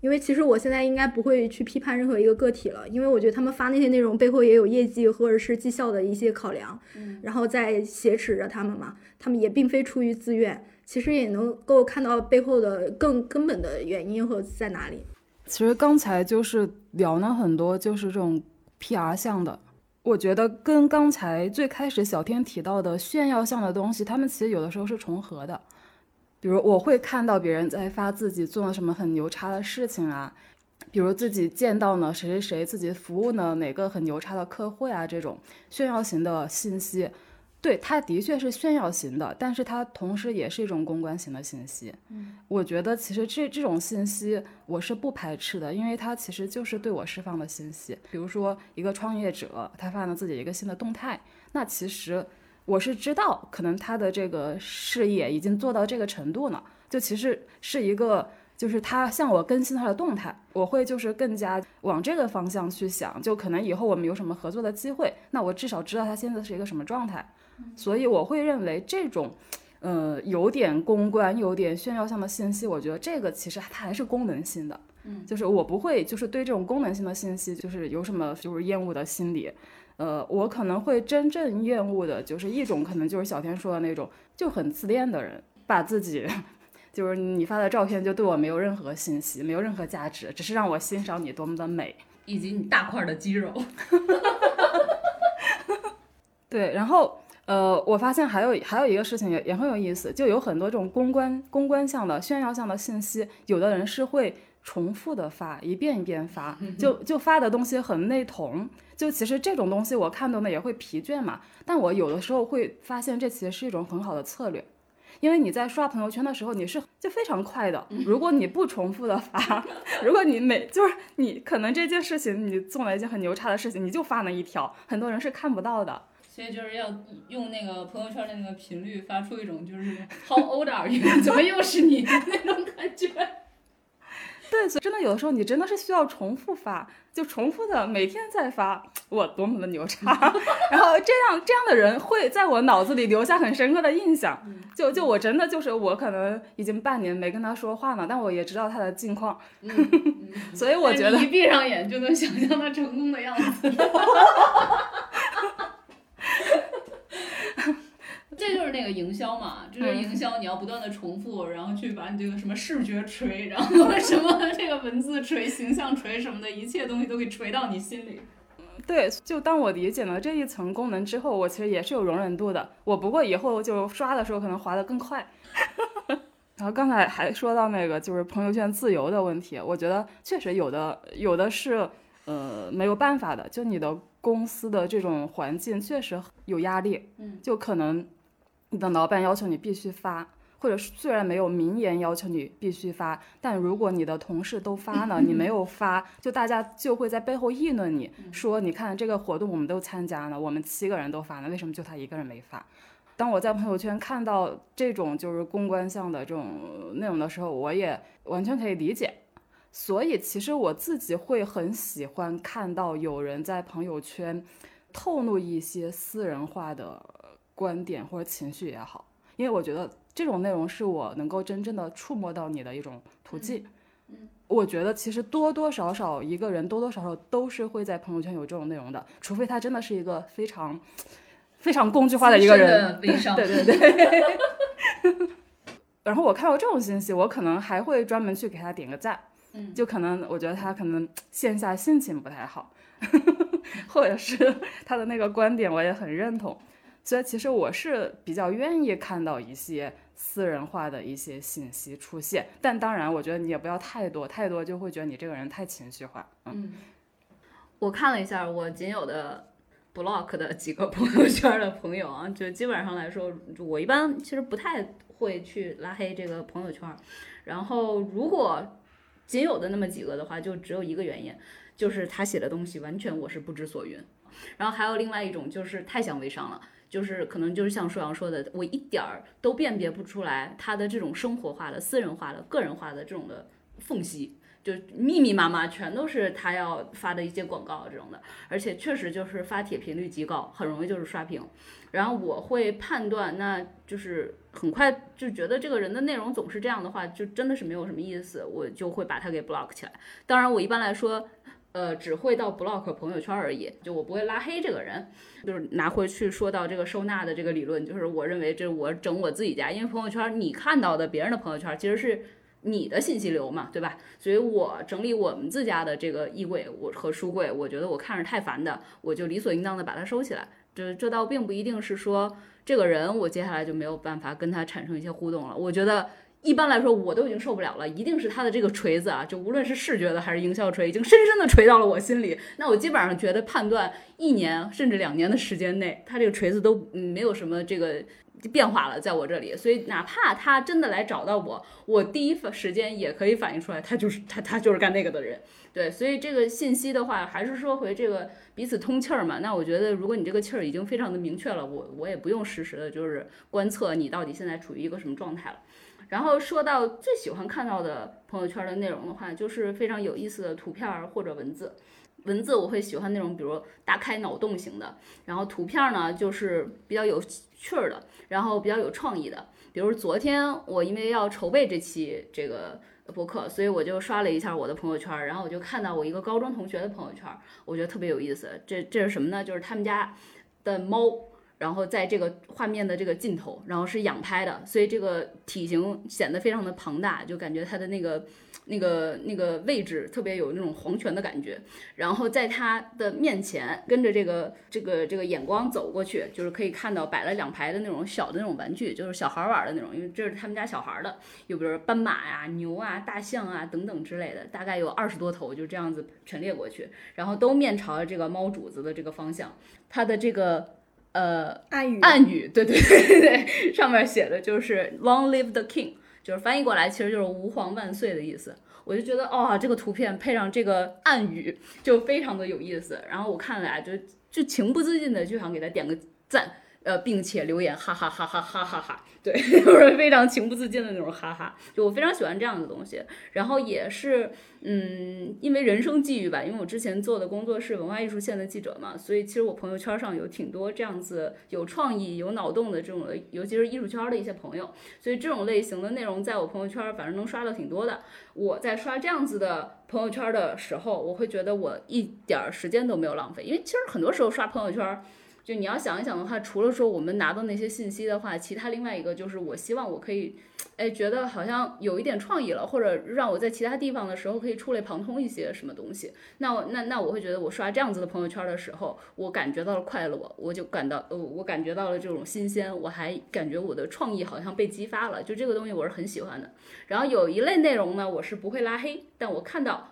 因为其实我现在应该不会去批判任何一个个体了，因为我觉得他们发那些内容背后也有业绩或者是绩效的一些考量，嗯然后再挟持着他们嘛，他们也并非出于自愿，其实也能够看到背后的更根本的原因和在哪里。其实刚才就是聊了很多，就是这种 PR 项的。我觉得跟刚才最开始小天提到的炫耀项的东西，他们其实有的时候是重合的。比如我会看到别人在发自己做了什么很牛叉的事情啊，比如自己见到了谁谁谁，自己服务呢哪个很牛叉的客户啊，这种炫耀型的信息。对，它的确是炫耀型的，但是它同时也是一种公关型的信息。嗯，我觉得其实这这种信息我是不排斥的，因为它其实就是对我释放的信息。比如说一个创业者，他发了自己一个新的动态，那其实我是知道，可能他的这个事业已经做到这个程度了，就其实是一个，就是他向我更新他的动态，我会就是更加往这个方向去想，就可能以后我们有什么合作的机会，那我至少知道他现在是一个什么状态。所以我会认为这种，呃，有点公关、有点炫耀性的信息，我觉得这个其实它还是功能性的。嗯，就是我不会就是对这种功能性的信息就是有什么就是厌恶的心理。呃，我可能会真正厌恶的就是一种可能就是小天说的那种就很自恋的人，把自己 就是你发的照片就对我没有任何信息，没有任何价值，只是让我欣赏你多么的美，以及你大块的肌肉。对，然后。呃，我发现还有还有一个事情也也很有意思，就有很多这种公关公关项的炫耀项的信息，有的人是会重复的发，一遍一遍发，就就发的东西很内同。就其实这种东西我看到呢也会疲倦嘛，但我有的时候会发现这其实是一种很好的策略，因为你在刷朋友圈的时候你是就非常快的，如果你不重复的发，如果你每就是你可能这件事情你做了一件很牛叉的事情，你就发那一条，很多人是看不到的。所以就是要用那个朋友圈的那个频率，发出一种就是 How old are you？怎么又是你 那种感觉？对，所以真的有的时候你真的是需要重复发，就重复的每天在发，我多么的牛叉。然后这样这样的人会在我脑子里留下很深刻的印象。就就我真的就是我可能已经半年没跟他说话了，但我也知道他的近况。所以我觉得一闭上眼就能想象他成功的样子。这就是那个营销嘛，就是营销，你要不断的重复，然后去把你这个什么视觉锤，然后什么 这个文字锤、形象锤什么的一切东西都给锤到你心里。对，就当我理解了这一层功能之后，我其实也是有容忍度的。我不过以后就刷的时候可能滑得更快。然后刚才还说到那个就是朋友圈自由的问题，我觉得确实有的有的是呃没有办法的，就你的公司的这种环境确实有压力，嗯，就可能。你的老板要求你必须发，或者虽然没有明言要求你必须发，但如果你的同事都发了，你没有 发，就大家就会在背后议论你，说你看这个活动我们都参加了，我们七个人都发了，为什么就他一个人没发？当我在朋友圈看到这种就是公关项的这种内容的时候，我也完全可以理解。所以其实我自己会很喜欢看到有人在朋友圈透露一些私人化的。观点或者情绪也好，因为我觉得这种内容是我能够真正的触摸到你的一种途径。嗯，我觉得其实多多少少一个人多多少少都是会在朋友圈有这种内容的，除非他真的是一个非常非常工具化的一个人。对对对。然后我看到这种信息，我可能还会专门去给他点个赞。嗯，就可能我觉得他可能线下心情不太好，或者是他的那个观点我也很认同。所以其实我是比较愿意看到一些私人化的一些信息出现。但当然，我觉得你也不要太多，太多就会觉得你这个人太情绪化。嗯，我看了一下我仅有的 block 的几个朋友圈的朋友啊，就基本上来说，我一般其实不太会去拉黑这个朋友圈。然后如果仅有的那么几个的话，就只有一个原因，就是他写的东西完全我是不知所云。然后还有另外一种就是太像微商了，就是可能就是像舒阳说的，我一点儿都辨别不出来他的这种生活化的、私人化的、个人化的这种的缝隙，就密密麻麻全都是他要发的一些广告这种的，而且确实就是发帖频率极高，很容易就是刷屏。然后我会判断，那就是很快就觉得这个人的内容总是这样的话，就真的是没有什么意思，我就会把他给 block 起来。当然，我一般来说。呃，只会到 block 朋友圈而已，就我不会拉黑这个人，就是拿回去说到这个收纳的这个理论，就是我认为这我整我自己家，因为朋友圈你看到的别人的朋友圈其实是你的信息流嘛，对吧？所以我整理我们自家的这个衣柜我和书柜，我觉得我看着太烦的，我就理所应当的把它收起来。这这倒并不一定是说这个人我接下来就没有办法跟他产生一些互动了，我觉得。一般来说，我都已经受不了了，一定是他的这个锤子啊，就无论是视觉的还是营销锤，已经深深的锤到了我心里。那我基本上觉得判断一年甚至两年的时间内，他这个锤子都没有什么这个变化了，在我这里。所以哪怕他真的来找到我，我第一时间也可以反映出来，他就是他，他就是干那个的人。对，所以这个信息的话，还是说回这个彼此通气儿嘛。那我觉得，如果你这个气儿已经非常的明确了，我我也不用实时的，就是观测你到底现在处于一个什么状态了。然后说到最喜欢看到的朋友圈的内容的话，就是非常有意思的图片或者文字。文字我会喜欢那种，比如大开脑洞型的。然后图片呢，就是比较有趣儿的，然后比较有创意的。比如昨天我因为要筹备这期这个博客，所以我就刷了一下我的朋友圈，然后我就看到我一个高中同学的朋友圈，我觉得特别有意思。这这是什么呢？就是他们家的猫。然后在这个画面的这个尽头，然后是仰拍的，所以这个体型显得非常的庞大，就感觉它的那个、那个、那个位置特别有那种皇权的感觉。然后在它的面前，跟着这个、这个、这个眼光走过去，就是可以看到摆了两排的那种小的那种玩具，就是小孩玩的那种，因为这是他们家小孩的，又比如斑马呀、牛啊、大象啊等等之类的，大概有二十多头，就这样子陈列过去，然后都面朝着这个猫主子的这个方向，它的这个。呃，暗语，暗语，对对对对，上面写的就是 “Long live the king”，就是翻译过来其实就是“吾皇万岁”的意思。我就觉得，哦，这个图片配上这个暗语就非常的有意思。然后我看了啊，就就情不自禁的就想给他点个赞。呃，并且留言哈哈哈哈哈哈哈，对，就是非常情不自禁的那种哈哈，就我非常喜欢这样的东西。然后也是，嗯，因为人生际遇吧，因为我之前做的工作是文化艺术线的记者嘛，所以其实我朋友圈上有挺多这样子有创意、有脑洞的这种，尤其是艺术圈的一些朋友。所以这种类型的内容在我朋友圈反正能刷到挺多的。我在刷这样子的朋友圈的时候，我会觉得我一点时间都没有浪费，因为其实很多时候刷朋友圈。就你要想一想的话，除了说我们拿到那些信息的话，其他另外一个就是我希望我可以，哎，觉得好像有一点创意了，或者让我在其他地方的时候可以触类旁通一些什么东西。那我那那我会觉得我刷这样子的朋友圈的时候，我感觉到了快乐，我就感到呃我感觉到了这种新鲜，我还感觉我的创意好像被激发了，就这个东西我是很喜欢的。然后有一类内容呢，我是不会拉黑，但我看到。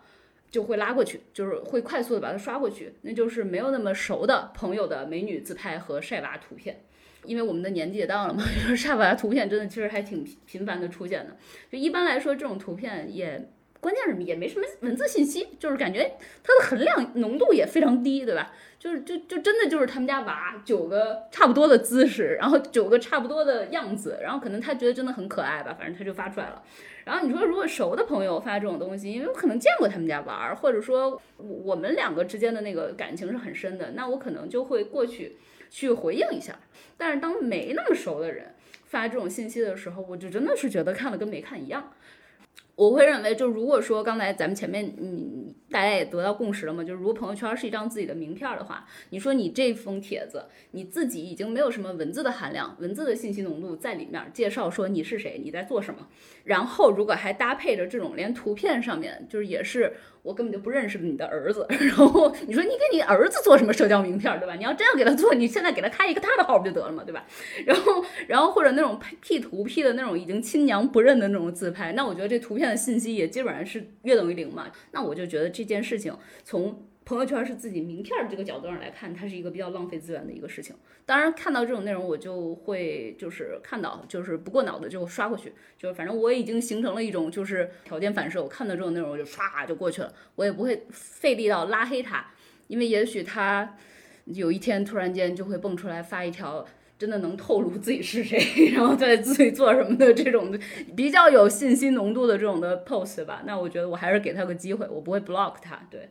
就会拉过去，就是会快速的把它刷过去，那就是没有那么熟的朋友的美女自拍和晒娃图片，因为我们的年纪也到了嘛，就是晒娃图片真的其实还挺频繁的出现的。就一般来说，这种图片也关键是也没什么文字信息，就是感觉它的含量浓度也非常低，对吧？就是就就真的就是他们家娃九个差不多的姿势，然后九个差不多的样子，然后可能他觉得真的很可爱吧，反正他就发出来了。然后你说，如果熟的朋友发这种东西，因为我可能见过他们家玩儿，或者说我们两个之间的那个感情是很深的，那我可能就会过去去回应一下。但是当没那么熟的人发这种信息的时候，我就真的是觉得看了跟没看一样。我会认为，就如果说刚才咱们前面你大家也得到共识了嘛，就是如果朋友圈是一张自己的名片的话，你说你这封帖子你自己已经没有什么文字的含量，文字的信息浓度在里面介绍说你是谁，你在做什么，然后如果还搭配着这种连图片上面就是也是。我根本就不认识你的儿子，然后你说你给你儿子做什么社交名片，对吧？你要真要给他做，你现在给他开一个他的号不就得了嘛，对吧？然后，然后或者那种 P 图 P 的那种已经亲娘不认的那种自拍，那我觉得这图片的信息也基本上是约等于零嘛。那我就觉得这这件事情从。朋友圈是自己名片这个角度上来看，它是一个比较浪费资源的一个事情。当然，看到这种内容，我就会就是看到，就是不过脑子就刷过去，就是反正我已经形成了一种就是条件反射，我看到这种内容我就唰就过去了，我也不会费力到拉黑他，因为也许他有一天突然间就会蹦出来发一条真的能透露自己是谁，然后在自己做什么的这种比较有信息浓度的这种的 post 吧。那我觉得我还是给他个机会，我不会 block 他，对。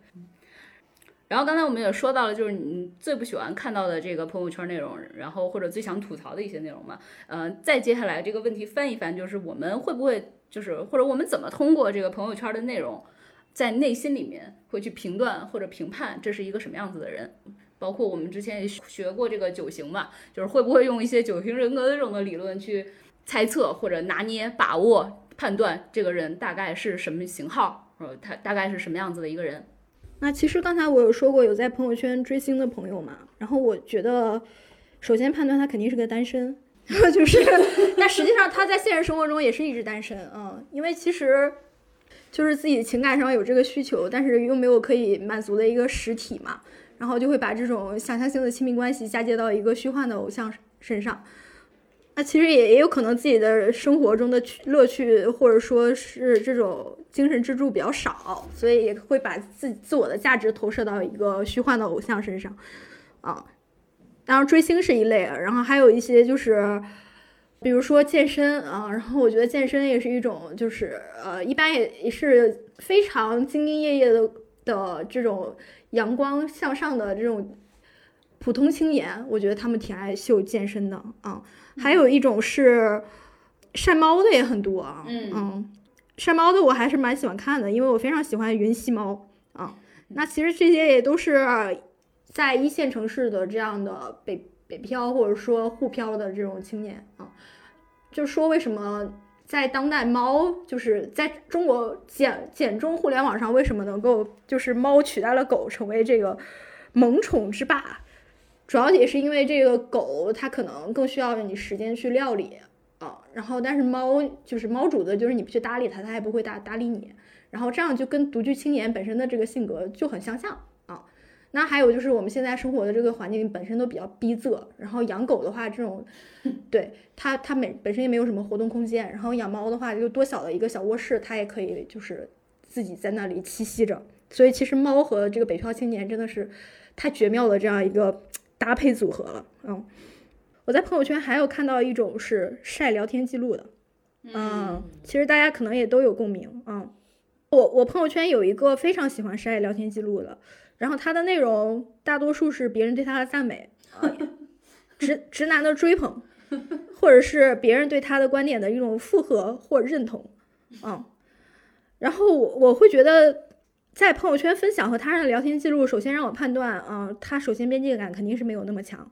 然后刚才我们也说到了，就是你最不喜欢看到的这个朋友圈内容，然后或者最想吐槽的一些内容嘛。呃，再接下来这个问题翻一翻，就是我们会不会就是或者我们怎么通过这个朋友圈的内容，在内心里面会去评断或者评判这是一个什么样子的人？包括我们之前也学过这个九型嘛，就是会不会用一些九型人格的这种的理论去猜测或者拿捏、把握、判断这个人大概是什么型号，呃，他大概是什么样子的一个人？那其实刚才我有说过有在朋友圈追星的朋友嘛，然后我觉得，首先判断他肯定是个单身，就是，那实际上他在现实生活中也是一直单身，嗯，因为其实，就是自己情感上有这个需求，但是又没有可以满足的一个实体嘛，然后就会把这种想象性的亲密关系嫁接到一个虚幻的偶像身上。那其实也也有可能自己的生活中的趣乐趣，或者说是这种精神支柱比较少，所以也会把自自我的价值投射到一个虚幻的偶像身上，啊，当然追星是一类，然后还有一些就是，比如说健身啊，然后我觉得健身也是一种，就是呃，一般也也是非常兢兢业业的的这种阳光向上的这种普通青年，我觉得他们挺爱秀健身的啊。还有一种是晒猫的也很多啊，嗯，晒猫的我还是蛮喜欢看的，因为我非常喜欢云吸猫啊。那其实这些也都是在一线城市的这样的北北漂或者说沪漂的这种青年啊，就说为什么在当代猫就是在中国简简中互联网上为什么能够就是猫取代了狗成为这个萌宠之霸？主要也是因为这个狗，它可能更需要你时间去料理啊，然后但是猫就是猫主子，就是你不去搭理它，它也不会搭搭理你，然后这样就跟独居青年本身的这个性格就很相像。那还有就是我们现在生活的这个环境本身都比较逼仄，然后养狗的话，这种 对它它每本身也没有什么活动空间，然后养猫的话就多小的一个小卧室，它也可以就是自己在那里栖息着，所以其实猫和这个北漂青年真的是太绝妙的这样一个。搭配组合了，嗯，我在朋友圈还有看到一种是晒聊天记录的，嗯，其实大家可能也都有共鸣，嗯，我我朋友圈有一个非常喜欢晒聊天记录的，然后他的内容大多数是别人对他的赞美，直直男的追捧，或者是别人对他的观点的一种附和或认同，嗯，然后我我会觉得。在朋友圈分享和他人的聊天记录，首先让我判断，嗯，他首先边界感肯定是没有那么强，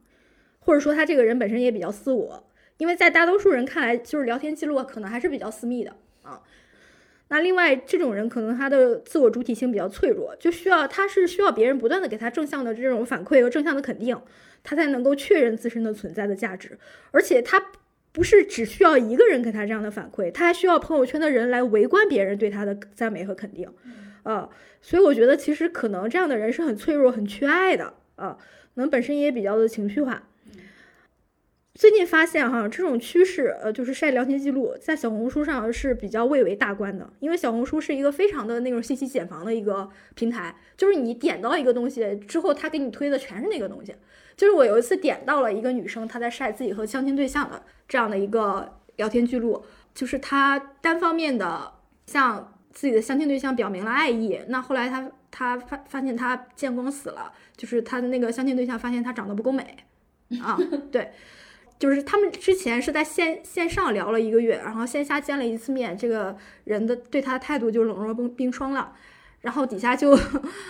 或者说他这个人本身也比较私我，因为在大多数人看来，就是聊天记录可能还是比较私密的啊。那另外，这种人可能他的自我主体性比较脆弱，就需要他是需要别人不断的给他正向的这种反馈和正向的肯定，他才能够确认自身的存在的价值，而且他不是只需要一个人给他这样的反馈，他还需要朋友圈的人来围观别人对他的赞美和肯定。啊，所以我觉得其实可能这样的人是很脆弱、很缺爱的啊，可能本身也比较的情绪化。最近发现哈，这种趋势，呃，就是晒聊天记录，在小红书上是比较蔚为大观的，因为小红书是一个非常的那种信息茧房的一个平台，就是你点到一个东西之后，他给你推的全是那个东西。就是我有一次点到了一个女生，她在晒自己和相亲对象的这样的一个聊天记录，就是她单方面的向。自己的相亲对象表明了爱意，那后来她她发发现他见光死了，就是她的那个相亲对象发现他长得不够美啊，对，就是他们之前是在线线上聊了一个月，然后线下见了一次面，这个人的对他的态度就冷若冰冰霜了。然后底下就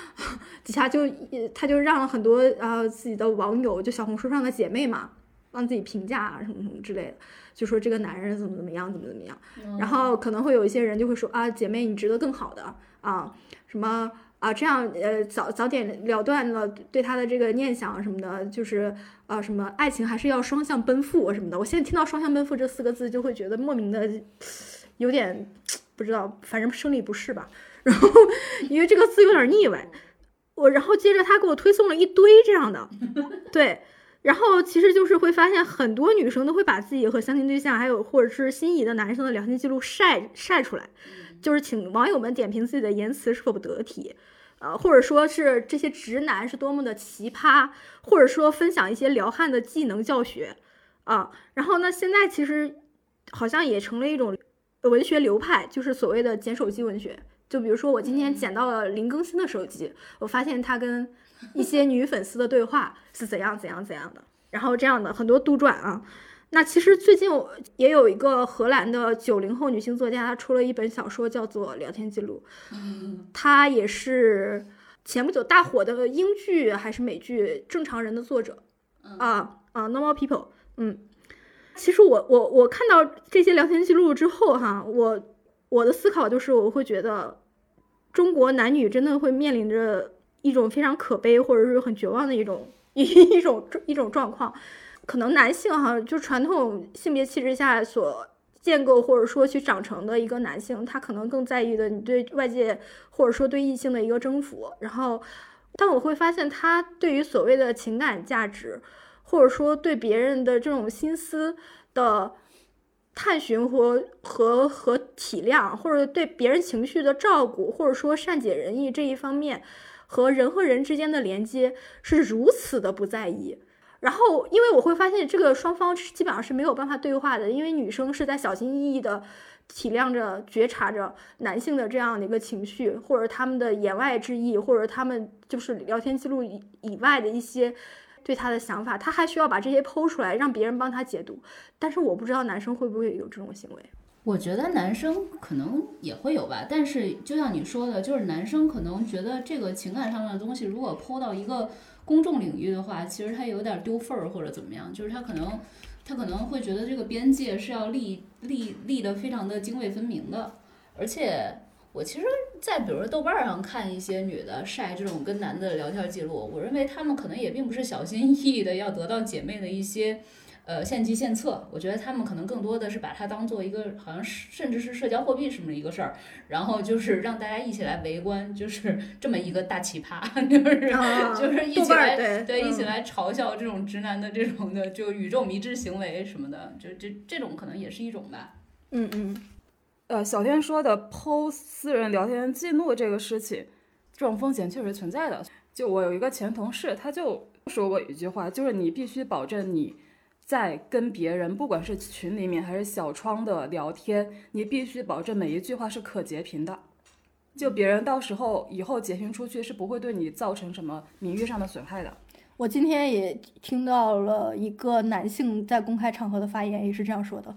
底下就他就让了很多呃自己的网友，就小红书上的姐妹嘛，帮自己评价啊什么什么之类的，就说这个男人怎么怎么样，怎么怎么样。然后可能会有一些人就会说啊，姐妹你值得更好的啊，什么啊这样呃早早点了断了对他的这个念想什么的，就是啊什么爱情还是要双向奔赴什么的。我现在听到双向奔赴这四个字，就会觉得莫名的有点不知道，反正生理不适吧。然后，因为这个字有点腻歪，我然后接着他给我推送了一堆这样的，对，然后其实就是会发现很多女生都会把自己和相亲对象，还有或者是心仪的男生的聊天记录晒晒出来，就是请网友们点评自己的言辞是否得体，呃，或者说是这些直男是多么的奇葩，或者说分享一些撩汉的技能教学啊，然后呢，现在其实好像也成了一种文学流派，就是所谓的捡手机文学。就比如说，我今天捡到了林更新的手机，我发现他跟一些女粉丝的对话是怎样怎样怎样的，然后这样的很多杜撰啊。那其实最近也有一个荷兰的九零后女性作家，她出了一本小说，叫做《聊天记录》，她也是前不久大火的英剧还是美剧《正常人》的作者啊啊，Normal People。嗯，其实我我我看到这些聊天记录之后哈，我。我的思考就是，我会觉得中国男女真的会面临着一种非常可悲或者是很绝望的一种一一种一种状况。可能男性哈，就传统性别气质下所建构或者说去长成的一个男性，他可能更在意的你对外界或者说对异性的一个征服。然后，但我会发现他对于所谓的情感价值，或者说对别人的这种心思的。探寻和和和体谅，或者对别人情绪的照顾，或者说善解人意这一方面，和人和人之间的连接是如此的不在意。然后，因为我会发现这个双方基本上是没有办法对话的，因为女生是在小心翼翼的体谅着、觉察着男性的这样的一个情绪，或者他们的言外之意，或者他们就是聊天记录以以外的一些。对他的想法，他还需要把这些剖出来，让别人帮他解读。但是我不知道男生会不会有这种行为。我觉得男生可能也会有吧，但是就像你说的，就是男生可能觉得这个情感上面的东西，如果剖到一个公众领域的话，其实他有点丢份儿或者怎么样，就是他可能他可能会觉得这个边界是要立立立的非常的泾渭分明的，而且。我其实，在比如说豆瓣上看一些女的晒这种跟男的聊天记录，我认为他们可能也并不是小心翼翼的要得到姐妹的一些，呃献计献策。我觉得他们可能更多的是把它当做一个好像甚至是社交货币什么一个事儿，然后就是让大家一起来围观，就是 这么一个大奇葩，就是就是一起来对一起来嘲笑这种直男的这种的就宇宙迷之行为什么的，就这这种可能也是一种吧。嗯嗯。呃，小天说的剖私人聊天记录这个事情，这种风险确实存在的。就我有一个前同事，他就说过一句话，就是你必须保证你在跟别人，不管是群里面还是小窗的聊天，你必须保证每一句话是可截屏的，就别人到时候以后截屏出去是不会对你造成什么名誉上的损害的。我今天也听到了一个男性在公开场合的发言，也是这样说的。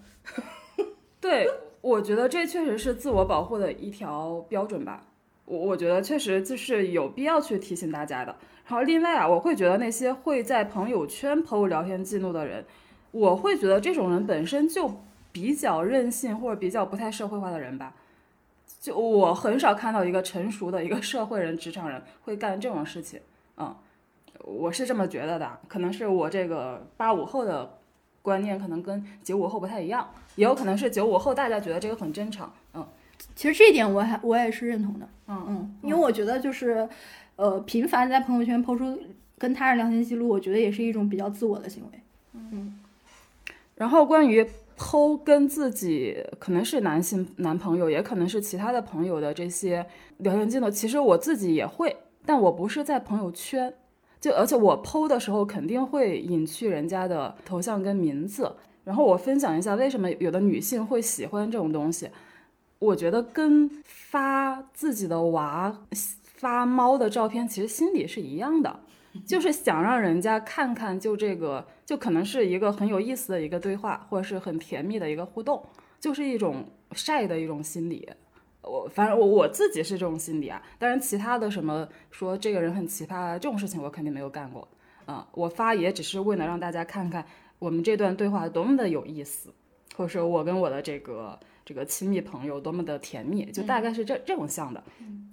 对。我觉得这确实是自我保护的一条标准吧，我我觉得确实就是有必要去提醒大家的。然后另外啊，我会觉得那些会在朋友圈 PO 聊天记录的人，我会觉得这种人本身就比较任性或者比较不太社会化的人吧。就我很少看到一个成熟的一个社会人、职场人会干这种事情，嗯，我是这么觉得的，可能是我这个八五后的。观念可能跟九五后不太一样，也有可能是九五后大家觉得这个很正常。嗯，其实这一点我还我也是认同的。嗯嗯，因为我觉得就是，呃，频繁在朋友圈抛出跟他人聊天记录，我觉得也是一种比较自我的行为。嗯，然后关于剖跟自己可能是男性男朋友，也可能是其他的朋友的这些聊天记录，其实我自己也会，但我不是在朋友圈。就而且我剖的时候肯定会隐去人家的头像跟名字，然后我分享一下为什么有的女性会喜欢这种东西。我觉得跟发自己的娃、发猫的照片其实心理是一样的，就是想让人家看看，就这个，就可能是一个很有意思的一个对话，或者是很甜蜜的一个互动，就是一种晒的一种心理。我反正我我自己是这种心理啊，当然其他的什么说这个人很奇葩这种事情，我肯定没有干过。啊，我发也只是为了让大家看看我们这段对话多么的有意思，或者说我跟我的这个这个亲密朋友多么的甜蜜，就大概是这这种像的。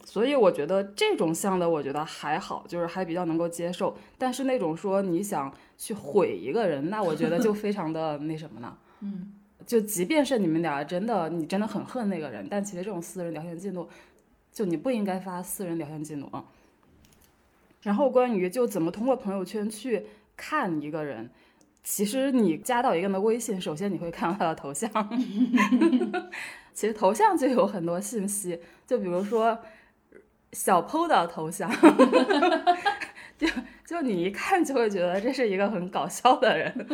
所以我觉得这种像的，我觉得还好，就是还比较能够接受。但是那种说你想去毁一个人，那我觉得就非常的那什么呢？嗯，就即便是你们俩真的你真的很恨那个人，但其实这种私人聊天记录，就你不应该发私人聊天记录啊。然后关于就怎么通过朋友圈去看一个人，其实你加到一个人的微信，首先你会看到他的头像，其实头像就有很多信息，就比如说小 PO 的头像，就就你一看就会觉得这是一个很搞笑的人。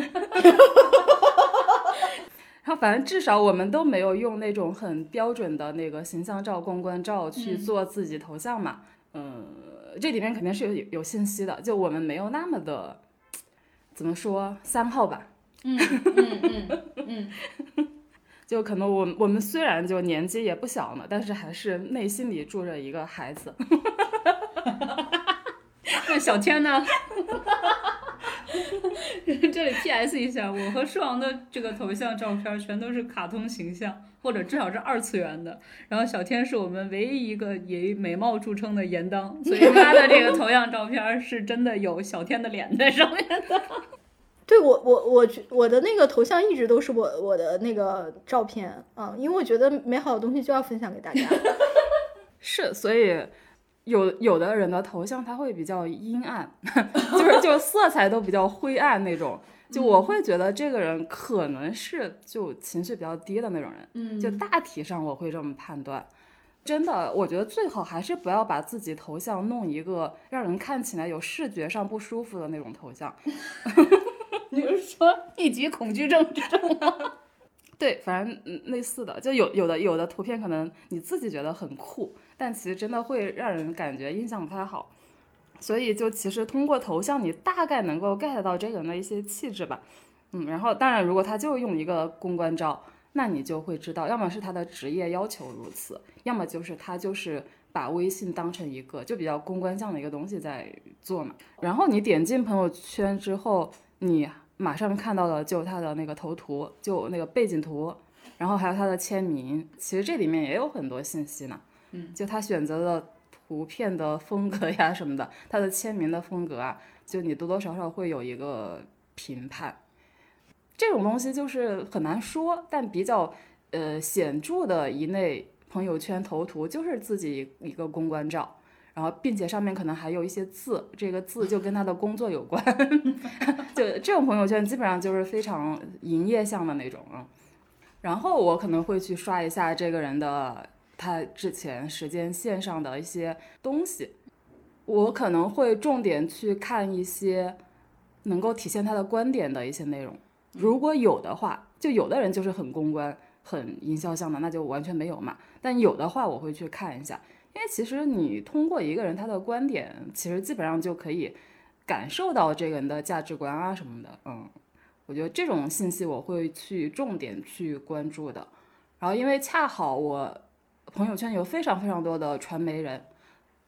然后反正至少我们都没有用那种很标准的那个形象照、公关照去做自己头像嘛，嗯。这里面肯定是有有信息的，就我们没有那么的，怎么说三号吧？嗯嗯嗯嗯，就可能我我们虽然就年纪也不小了，但是还是内心里住着一个孩子。那小天呢？这里 P.S. 一下，我和狮王的这个头像照片全都是卡通形象，或者至少是二次元的。然后小天是我们唯一一个以美貌著称的颜当，所以他的这个头像照片是真的有小天的脸在上面的。对我，我我我的那个头像一直都是我我的那个照片啊，因为我觉得美好的东西就要分享给大家。是，所以。有有的人的头像他会比较阴暗，就是就色彩都比较灰暗那种，就我会觉得这个人可能是就情绪比较低的那种人，嗯，就大体上我会这么判断。真的，我觉得最好还是不要把自己头像弄一个让人看起来有视觉上不舒服的那种头像。你是说一级恐惧症这种吗？对，反正类似的，就有有的有的图片可能你自己觉得很酷。但其实真的会让人感觉印象不太好，所以就其实通过头像，你大概能够 get 到这个人的一些气质吧。嗯，然后当然，如果他就用一个公关照，那你就会知道，要么是他的职业要求如此，要么就是他就是把微信当成一个就比较公关向的一个东西在做嘛。然后你点进朋友圈之后，你马上看到的就他的那个头图，就那个背景图，然后还有他的签名，其实这里面也有很多信息呢。就他选择的图片的风格呀什么的，他的签名的风格啊，就你多多少少会有一个评判。这种东西就是很难说，但比较呃显著的一类朋友圈头图就是自己一个公关照，然后并且上面可能还有一些字，这个字就跟他的工作有关。就这种朋友圈基本上就是非常营业向的那种啊。然后我可能会去刷一下这个人的。他之前时间线上的一些东西，我可能会重点去看一些能够体现他的观点的一些内容。如果有的话，就有的人就是很公关、很营销向的，那就完全没有嘛。但有的话，我会去看一下，因为其实你通过一个人他的观点，其实基本上就可以感受到这个人的价值观啊什么的。嗯，我觉得这种信息我会去重点去关注的。然后，因为恰好我。朋友圈有非常非常多的传媒人，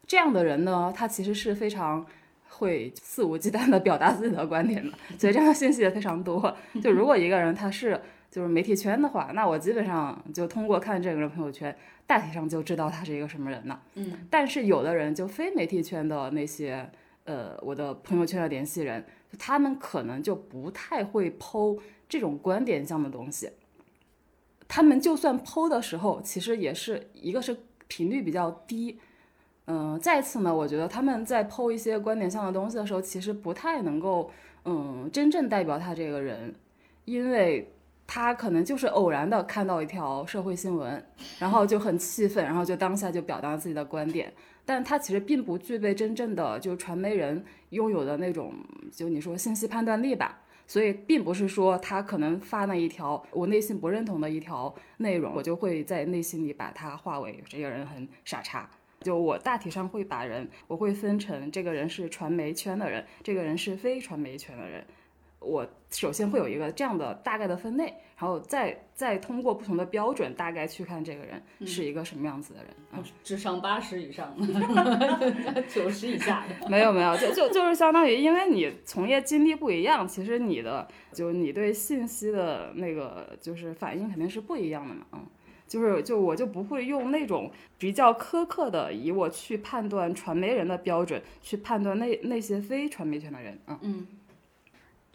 这样的人呢，他其实是非常会肆无忌惮的表达自己的观点的，所以这样的信息也非常多。就如果一个人他是就是媒体圈的话，那我基本上就通过看这个人朋友圈，大体上就知道他是一个什么人了。嗯，但是有的人就非媒体圈的那些呃我的朋友圈的联系人，他们可能就不太会剖这种观点向的东西。他们就算剖的时候，其实也是一个是频率比较低，嗯，再次呢，我觉得他们在剖一些观点上的东西的时候，其实不太能够，嗯，真正代表他这个人，因为他可能就是偶然的看到一条社会新闻，然后就很气愤，然后就当下就表达自己的观点，但他其实并不具备真正的就传媒人拥有的那种，就你说信息判断力吧。所以并不是说他可能发那一条我内心不认同的一条内容，我就会在内心里把他化为这个人很傻叉，就我大体上会把人，我会分成这个人是传媒圈的人，这个人是非传媒圈的人。我首先会有一个这样的大概的分类，然后再再通过不同的标准，大概去看这个人是一个什么样子的人。嗯，智商八十以上，九十以下的。没有没有，就就就是相当于，因为你从业经历不一样，其实你的就你对信息的那个就是反应肯定是不一样的嘛。嗯，就是就我就不会用那种比较苛刻的以我去判断传媒人的标准去判断那那些非传媒圈的人。嗯嗯。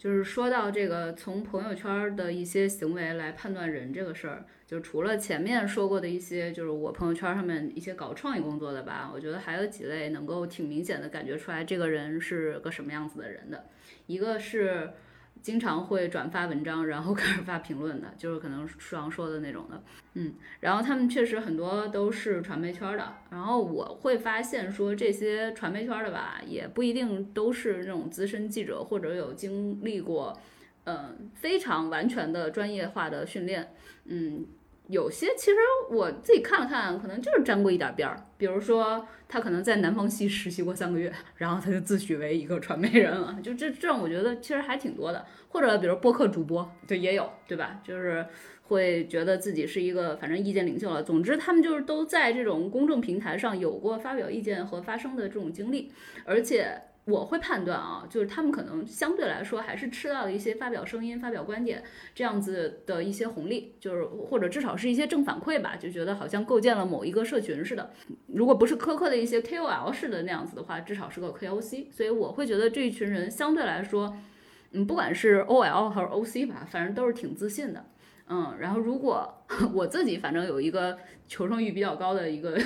就是说到这个从朋友圈的一些行为来判断人这个事儿，就除了前面说过的一些，就是我朋友圈上面一些搞创意工作的吧，我觉得还有几类能够挺明显的感觉出来这个人是个什么样子的人的，一个是。经常会转发文章，然后 开始发评论的，就是可能书上说的那种的，嗯，然后他们确实很多都是传媒圈的，然后我会发现说这些传媒圈的吧，也不一定都是那种资深记者或者有经历过，嗯，非常完全的专业化的训练，嗯。有些其实我自己看了看，可能就是沾过一点边儿。比如说，他可能在南方系实习过三个月，然后他就自诩为一个传媒人了。就这这种，我觉得其实还挺多的。或者比如播客主播，对，也有，对吧？就是会觉得自己是一个反正意见领袖了。总之，他们就是都在这种公众平台上有过发表意见和发声的这种经历，而且。我会判断啊，就是他们可能相对来说还是吃到了一些发表声音、发表观点这样子的一些红利，就是或者至少是一些正反馈吧，就觉得好像构建了某一个社群似的。如果不是苛刻的一些 KOL 式的那样子的话，至少是个 KOC。所以我会觉得这一群人相对来说，嗯，不管是 OL 还是 OC 吧，反正都是挺自信的。嗯，然后如果 我自己反正有一个求生欲比较高的一个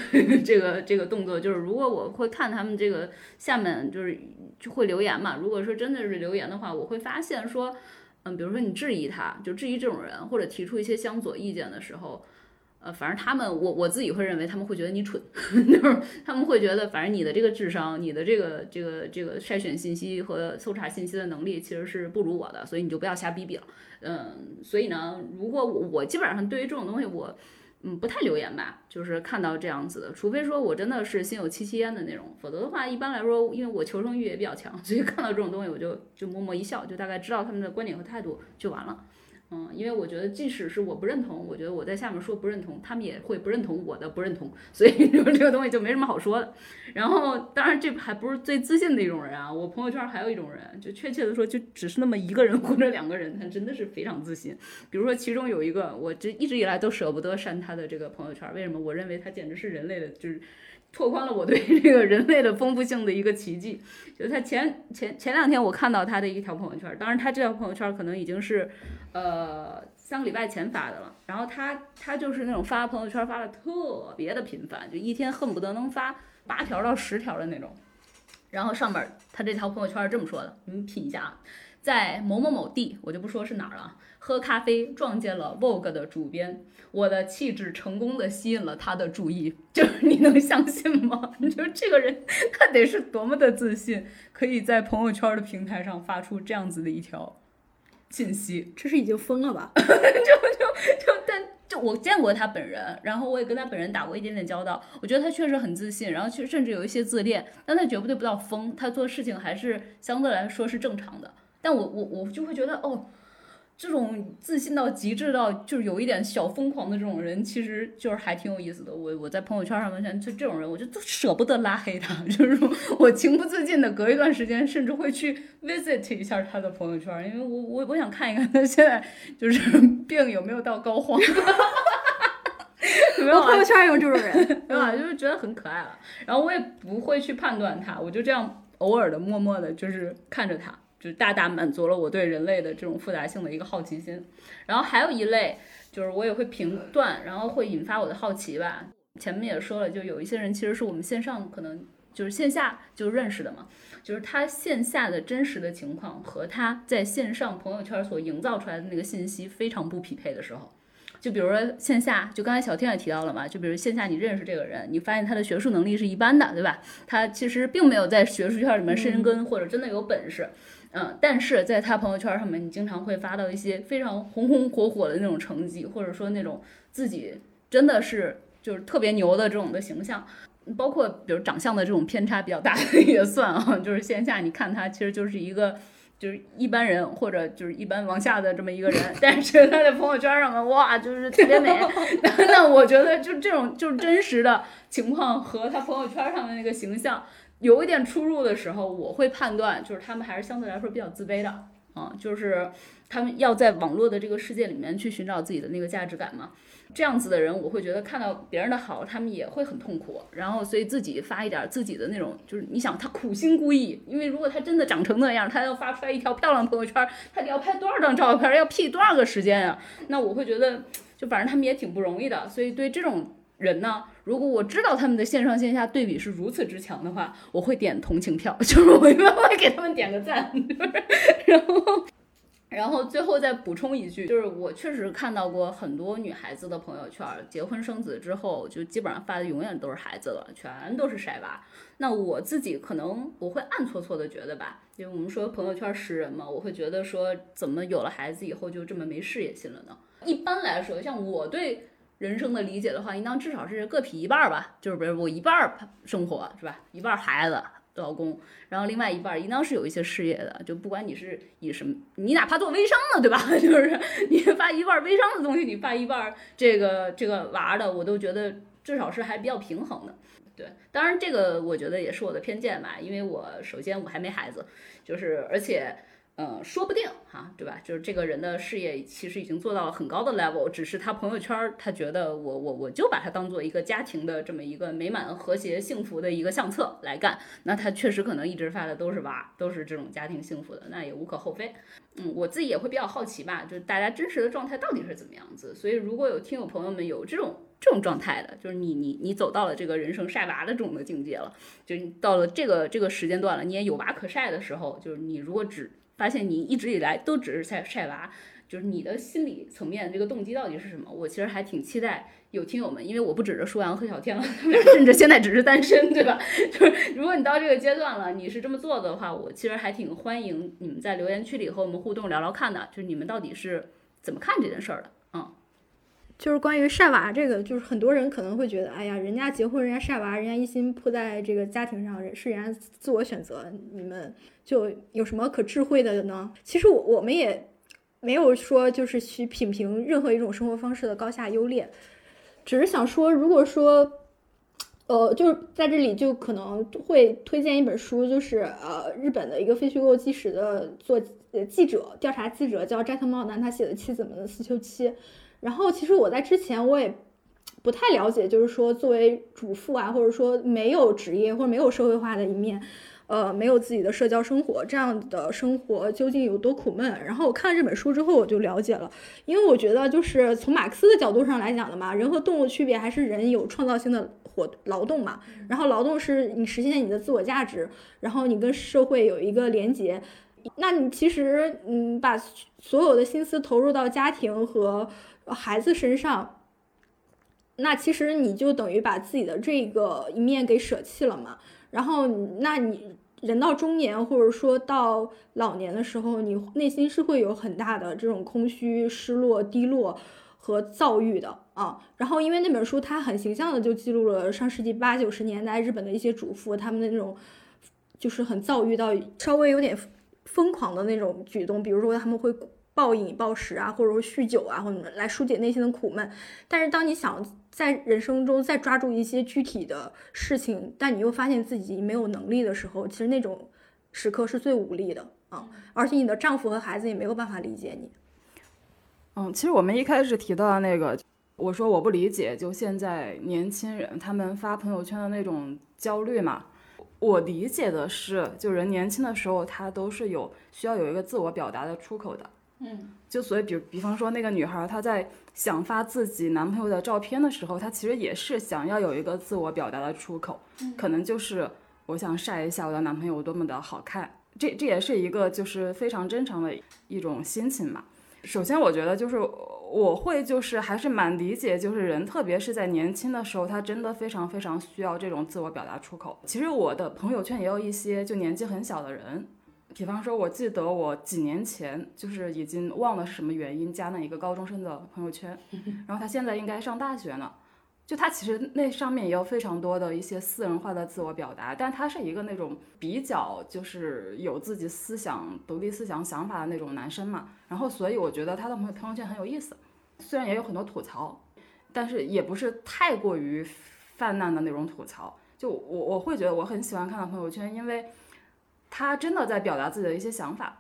这个这个动作，就是如果我会看他们这个下面就是就会留言嘛，如果说真的是留言的话，我会发现说，嗯，比如说你质疑他，就质疑这种人，或者提出一些相左意见的时候。呃，反正他们，我我自己会认为他们会觉得你蠢，就是他们会觉得，反正你的这个智商，你的这个这个这个筛选信息和搜查信息的能力其实是不如我的，所以你就不要瞎逼逼了。嗯，所以呢，如果我我基本上对于这种东西，我嗯不太留言吧，就是看到这样子的，除非说我真的是心有戚戚焉的那种，否则的话，一般来说，因为我求生欲也比较强，所以看到这种东西我就就默默一笑，就大概知道他们的观点和态度就完了。嗯，因为我觉得，即使是我不认同，我觉得我在下面说不认同，他们也会不认同我的不认同，所以就 这个东西就没什么好说的。然后，当然这还不是最自信的一种人啊，我朋友圈还有一种人，就确切的说，就只是那么一个人 或者两个人，他真的是非常自信。比如说，其中有一个，我这一直以来都舍不得删他的这个朋友圈，为什么？我认为他简直是人类的，就是。拓宽了我对这个人类的丰富性的一个奇迹。就他前前前两天我看到他的一条朋友圈，当然他这条朋友圈可能已经是，呃三个礼拜前发的了。然后他他就是那种发朋友圈发的特别的频繁，就一天恨不得能发八条到十条的那种。然后上面他这条朋友圈是这么说的，你们品一下啊，在某某某地，我就不说是哪儿了。喝咖啡撞见了 Vogue 的主编，我的气质成功的吸引了他的注意，就是你能相信吗？你说这个人他得是多么的自信，可以在朋友圈的平台上发出这样子的一条信息，这是已经疯了吧？就就就但就我见过他本人，然后我也跟他本人打过一点点交道，我觉得他确实很自信，然后去甚至有一些自恋，但他绝对不到疯，他做事情还是相对来说是正常的。但我我我就会觉得哦。这种自信到极致到就是有一点小疯狂的这种人，其实就是还挺有意思的。我我在朋友圈上面，就这种人，我就都舍不得拉黑他，就是我情不自禁的隔一段时间，甚至会去 visit 一下他的朋友圈，因为我我我想看一看他现在就是 病有没有到膏肓。我朋友圈有这种人，对吧？就是觉得很可爱了。然后我也不会去判断他，我就这样偶尔的默默的，就是看着他。就大大满足了我对人类的这种复杂性的一个好奇心，然后还有一类就是我也会评断，然后会引发我的好奇吧。前面也说了，就有一些人其实是我们线上可能就是线下就认识的嘛，就是他线下的真实的情况和他在线上朋友圈所营造出来的那个信息非常不匹配的时候。就比如说线下，就刚才小天也提到了嘛，就比如线下你认识这个人，你发现他的学术能力是一般的，对吧？他其实并没有在学术圈里面深耕，或者真的有本事，嗯，嗯但是在他朋友圈上面，你经常会发到一些非常红红火火的那种成绩，或者说那种自己真的是就是特别牛的这种的形象。包括比如长相的这种偏差比较大的 也算啊，就是线下你看他其实就是一个就是一般人或者就是一般往下的这么一个人，但是他在朋友圈上面哇就是特别美，那那我觉得就这种就是真实的情况和他朋友圈上的那个形象有一点出入的时候，我会判断就是他们还是相对来说比较自卑的啊，就是他们要在网络的这个世界里面去寻找自己的那个价值感嘛。这样子的人，我会觉得看到别人的好，他们也会很痛苦。然后，所以自己发一点自己的那种，就是你想他苦心孤诣，因为如果他真的长成那样，他要发出来一条漂亮朋友圈，他得要拍多少张照片，要 P 多少个时间啊？那我会觉得，就反正他们也挺不容易的。所以对这种人呢，如果我知道他们的线上线下对比是如此之强的话，我会点同情票，就是我一般会给他们点个赞，然后。然后最后再补充一句，就是我确实看到过很多女孩子的朋友圈，结婚生子之后，就基本上发的永远都是孩子了，全都是晒娃。那我自己可能我会暗搓搓的觉得吧，因为我们说朋友圈识人嘛，我会觉得说怎么有了孩子以后就这么没事业心了呢？一般来说，像我对人生的理解的话，应当至少是各劈一半儿吧，就是比如我一半生活是吧，一半孩子。老公，然后另外一半应当是有一些事业的，就不管你是以什么，你哪怕做微商的，对吧？就是你发一半微商的东西，你发一半这个这个娃的，我都觉得至少是还比较平衡的。对，当然这个我觉得也是我的偏见吧，因为我首先我还没孩子，就是而且。嗯，说不定哈，对吧？就是这个人的事业其实已经做到了很高的 level，只是他朋友圈他觉得我我我就把它当做一个家庭的这么一个美满和谐幸福的一个相册来干。那他确实可能一直发的都是娃，都是这种家庭幸福的，那也无可厚非。嗯，我自己也会比较好奇吧，就是大家真实的状态到底是怎么样子。所以如果有听友朋友们有这种这种状态的，就是你你你走到了这个人生晒娃的这种的境界了，就到了这个这个时间段了，你也有娃可晒的时候，就是你如果只发现你一直以来都只是在晒娃，就是你的心理层面这个动机到底是什么？我其实还挺期待有听友们，因为我不指着舒阳和小天了，甚至现在只是单身，对吧？就是如果你到这个阶段了，你是这么做的话，我其实还挺欢迎你们在留言区里和我们互动聊聊看的，就是你们到底是怎么看这件事儿的？就是关于晒娃这个，就是很多人可能会觉得，哎呀，人家结婚，人家晒娃，人家一心扑在这个家庭上，是人家自我选择，你们。就有什么可智慧的呢？其实我我们也没有说就是去品评任何一种生活方式的高下优劣，只是想说，如果说，呃，就是在这里就可能会推荐一本书，就是呃日本的一个非虚构纪实的做呃记者调查记者叫斋藤茂男，他写的《妻子们的思秋期》。然后其实我在之前我也不太了解，就是说作为主妇啊，或者说没有职业或者没有社会化的一面。呃，没有自己的社交生活，这样的生活究竟有多苦闷？然后我看了这本书之后，我就了解了。因为我觉得，就是从马克思的角度上来讲的嘛，人和动物区别还是人有创造性的活劳动嘛。然后劳动是你实现你的自我价值，然后你跟社会有一个连接。那你其实，嗯，把所有的心思投入到家庭和孩子身上，那其实你就等于把自己的这个一面给舍弃了嘛。然后，那你人到中年，或者说到老年的时候，你内心是会有很大的这种空虚、失落、低落和躁郁的啊。然后，因为那本书它很形象的就记录了上世纪八九十年代日本的一些主妇他们的那种，就是很躁郁到稍微有点疯狂的那种举动，比如说他们会。暴饮暴食啊，或者说酗酒啊，或者来疏解内心的苦闷。但是当你想在人生中再抓住一些具体的事情，但你又发现自己没有能力的时候，其实那种时刻是最无力的啊！而且你的丈夫和孩子也没有办法理解你。嗯，其实我们一开始提到的那个，我说我不理解，就现在年轻人他们发朋友圈的那种焦虑嘛。我理解的是，就人年轻的时候，他都是有需要有一个自我表达的出口的。嗯，就所以，比比方说那个女孩，她在想发自己男朋友的照片的时候，她其实也是想要有一个自我表达的出口，可能就是我想晒一下我的男朋友多么的好看，这这也是一个就是非常正常的一种心情嘛。首先，我觉得就是我会就是还是蛮理解，就是人特别是在年轻的时候，他真的非常非常需要这种自我表达出口。其实我的朋友圈也有一些就年纪很小的人。比方说，我记得我几年前就是已经忘了是什么原因加了一个高中生的朋友圈，然后他现在应该上大学呢，就他其实那上面也有非常多的一些私人化的自我表达，但他是一个那种比较就是有自己思想、独立思想想法的那种男生嘛。然后所以我觉得他的朋友朋友圈很有意思，虽然也有很多吐槽，但是也不是太过于泛滥的那种吐槽。就我我会觉得我很喜欢看他朋友圈，因为他真的在表达自己的一些想法。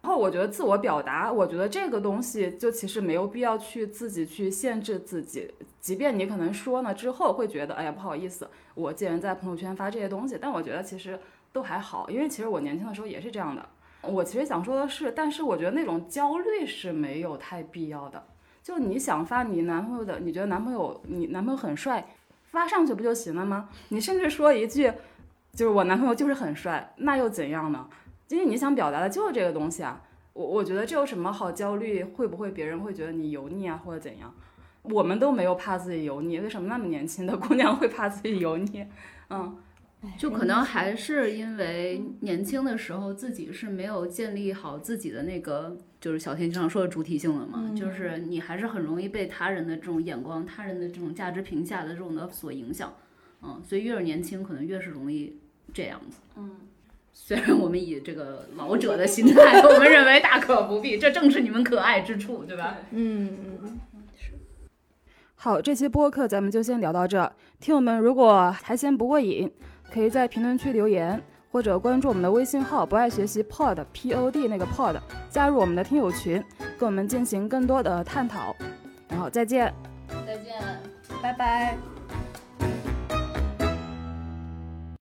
然后我觉得自我表达，我觉得这个东西就其实没有必要去自己去限制自己，即便你可能说了之后会觉得，哎呀不好意思，我既然在朋友圈发这些东西，但我觉得其实都还好，因为其实我年轻的时候也是这样的。我其实想说的是，但是我觉得那种焦虑是没有太必要的。就你想发你男朋友的，你觉得男朋友你男朋友很帅，发上去不就行了吗？你甚至说一句，就是我男朋友就是很帅，那又怎样呢？因为你想表达的就是这个东西啊，我我觉得这有什么好焦虑？会不会别人会觉得你油腻啊，或者怎样？我们都没有怕自己油腻，为什么那么年轻的姑娘会怕自己油腻？嗯，就可能还是因为年轻的时候自己是没有建立好自己的那个，就是小天经常说的主体性的嘛，就是你还是很容易被他人的这种眼光、他人的这种价值评价的这种的所影响，嗯，所以越是年轻，可能越是容易这样子，嗯。虽然我们以这个老者的心态，我们认为大可不必，这正是你们可爱之处，对吧？嗯嗯，是。好，这期播客咱们就先聊到这。听友们如果还嫌不过瘾，可以在评论区留言，或者关注我们的微信号“不爱学习 Pod P O D” 那个 Pod，加入我们的听友群，跟我们进行更多的探讨。然后再见，再见，拜拜。